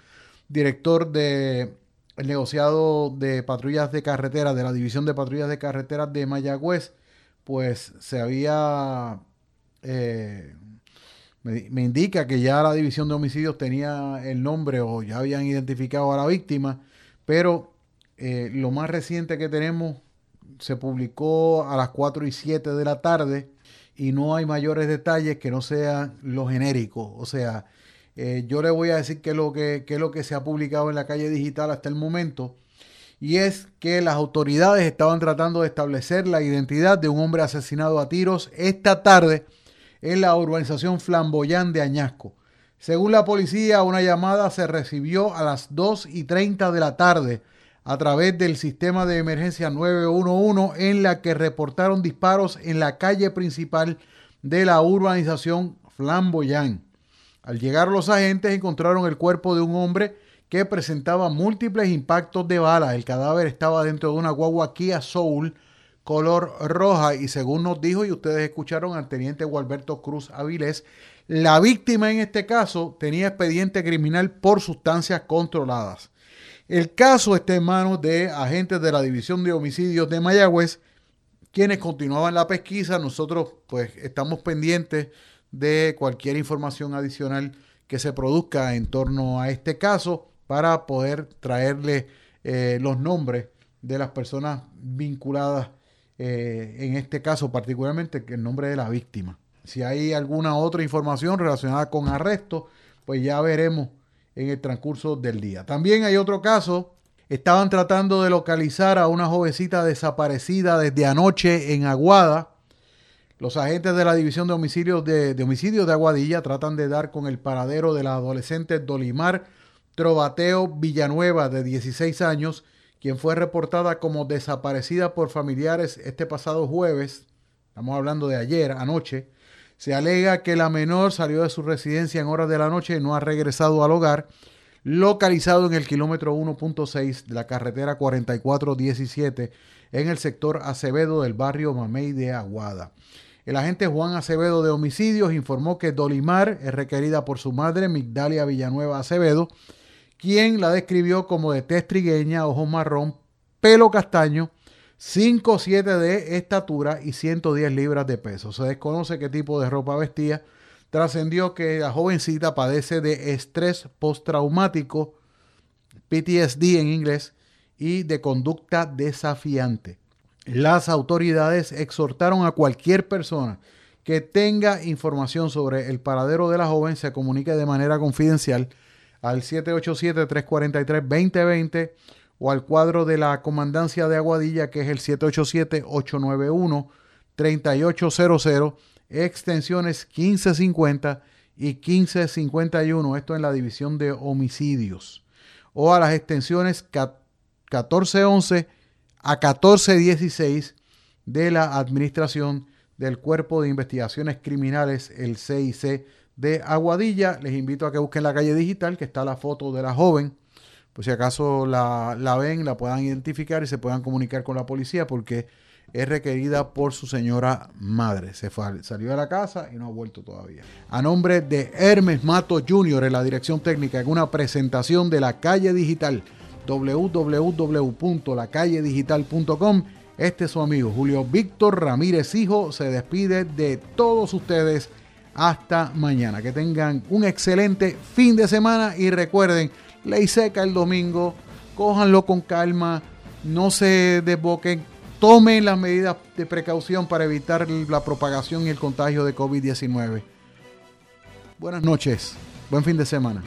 director del negociado de patrullas de carretera, de la División de Patrullas de Carreteras de Mayagüez, pues se había eh, me, indica que ya la división de homicidios tenía el nombre o ya habían identificado a la víctima, pero eh, lo más reciente que tenemos se publicó a las 4 y 7 de la tarde y no hay mayores detalles que no sean los genéricos. O sea, eh, yo le voy a decir qué es, lo que, qué es lo que se ha publicado en la calle digital hasta el momento. Y es que las autoridades estaban tratando de establecer la identidad de un hombre asesinado a tiros esta tarde en la urbanización Flamboyán de Añasco. Según la policía, una llamada se recibió a las 2 y 30 de la tarde a través del sistema de emergencia 911 en la que reportaron disparos en la calle principal de la urbanización Flamboyán. Al llegar los agentes encontraron el cuerpo de un hombre que presentaba múltiples impactos de balas. El cadáver estaba dentro de una guagua Kia Soul color roja y según nos dijo y ustedes escucharon al teniente Gualberto Cruz Avilés, la víctima en este caso tenía expediente criminal por sustancias controladas. El caso está en manos de agentes de la División de Homicidios de Mayagüez, quienes continuaban la pesquisa. Nosotros pues estamos pendientes de cualquier información adicional que se produzca en torno a este caso para poder traerle eh, los nombres de las personas vinculadas eh, en este caso particularmente el nombre de la víctima. Si hay alguna otra información relacionada con arresto, pues ya veremos en el transcurso del día. También hay otro caso, estaban tratando de localizar a una jovencita desaparecida desde anoche en Aguada. Los agentes de la División de Homicidios de, de, Homicidios de Aguadilla tratan de dar con el paradero de la adolescente Dolimar Trobateo Villanueva, de 16 años, quien fue reportada como desaparecida por familiares este pasado jueves, estamos hablando de ayer, anoche, se alega que la menor salió de su residencia en horas de la noche y no ha regresado al hogar, localizado en el kilómetro 1.6 de la carretera 4417 en el sector Acevedo del barrio Mamey de Aguada. El agente Juan Acevedo de Homicidios informó que Dolimar es requerida por su madre, Migdalia Villanueva Acevedo, quien la describió como de tez trigueña, ojos marrón, pelo castaño, 5'7 de estatura y 110 libras de peso. Se desconoce qué tipo de ropa vestía. Trascendió que la jovencita padece de estrés postraumático, PTSD en inglés, y de conducta desafiante. las autoridades exhortaron a cualquier persona que tenga información sobre el paradero de la joven se comunique de manera confidencial al 787-343-2020 o al cuadro de la Comandancia de Aguadilla que es el 787-891-3800, extensiones 1550 y 1551, esto en la división de homicidios, o a las extensiones 1411 a 1416 de la Administración del Cuerpo de Investigaciones Criminales, el CIC de Aguadilla. Les invito a que busquen la calle digital, que está la foto de la joven. Pues si acaso la, ven, la puedan identificar y se puedan comunicar con la policía porque es requerida por su señora madre. Se fue, salió de la casa y no ha vuelto todavía. A nombre de Hermes Mato Jr. en la dirección técnica, en una presentación de la calle digital www.lacalledigital.com este es su amigo Julio Víctor Ramírez Hijo. Se despide de todos ustedes. Hasta mañana. Que tengan un excelente fin de semana y recuerden, ley seca el domingo. Cójanlo con calma. No se desboquen. Tomen las medidas de precaución para evitar la propagación y el contagio de COVID-19. Buenas noches. Buen fin de semana.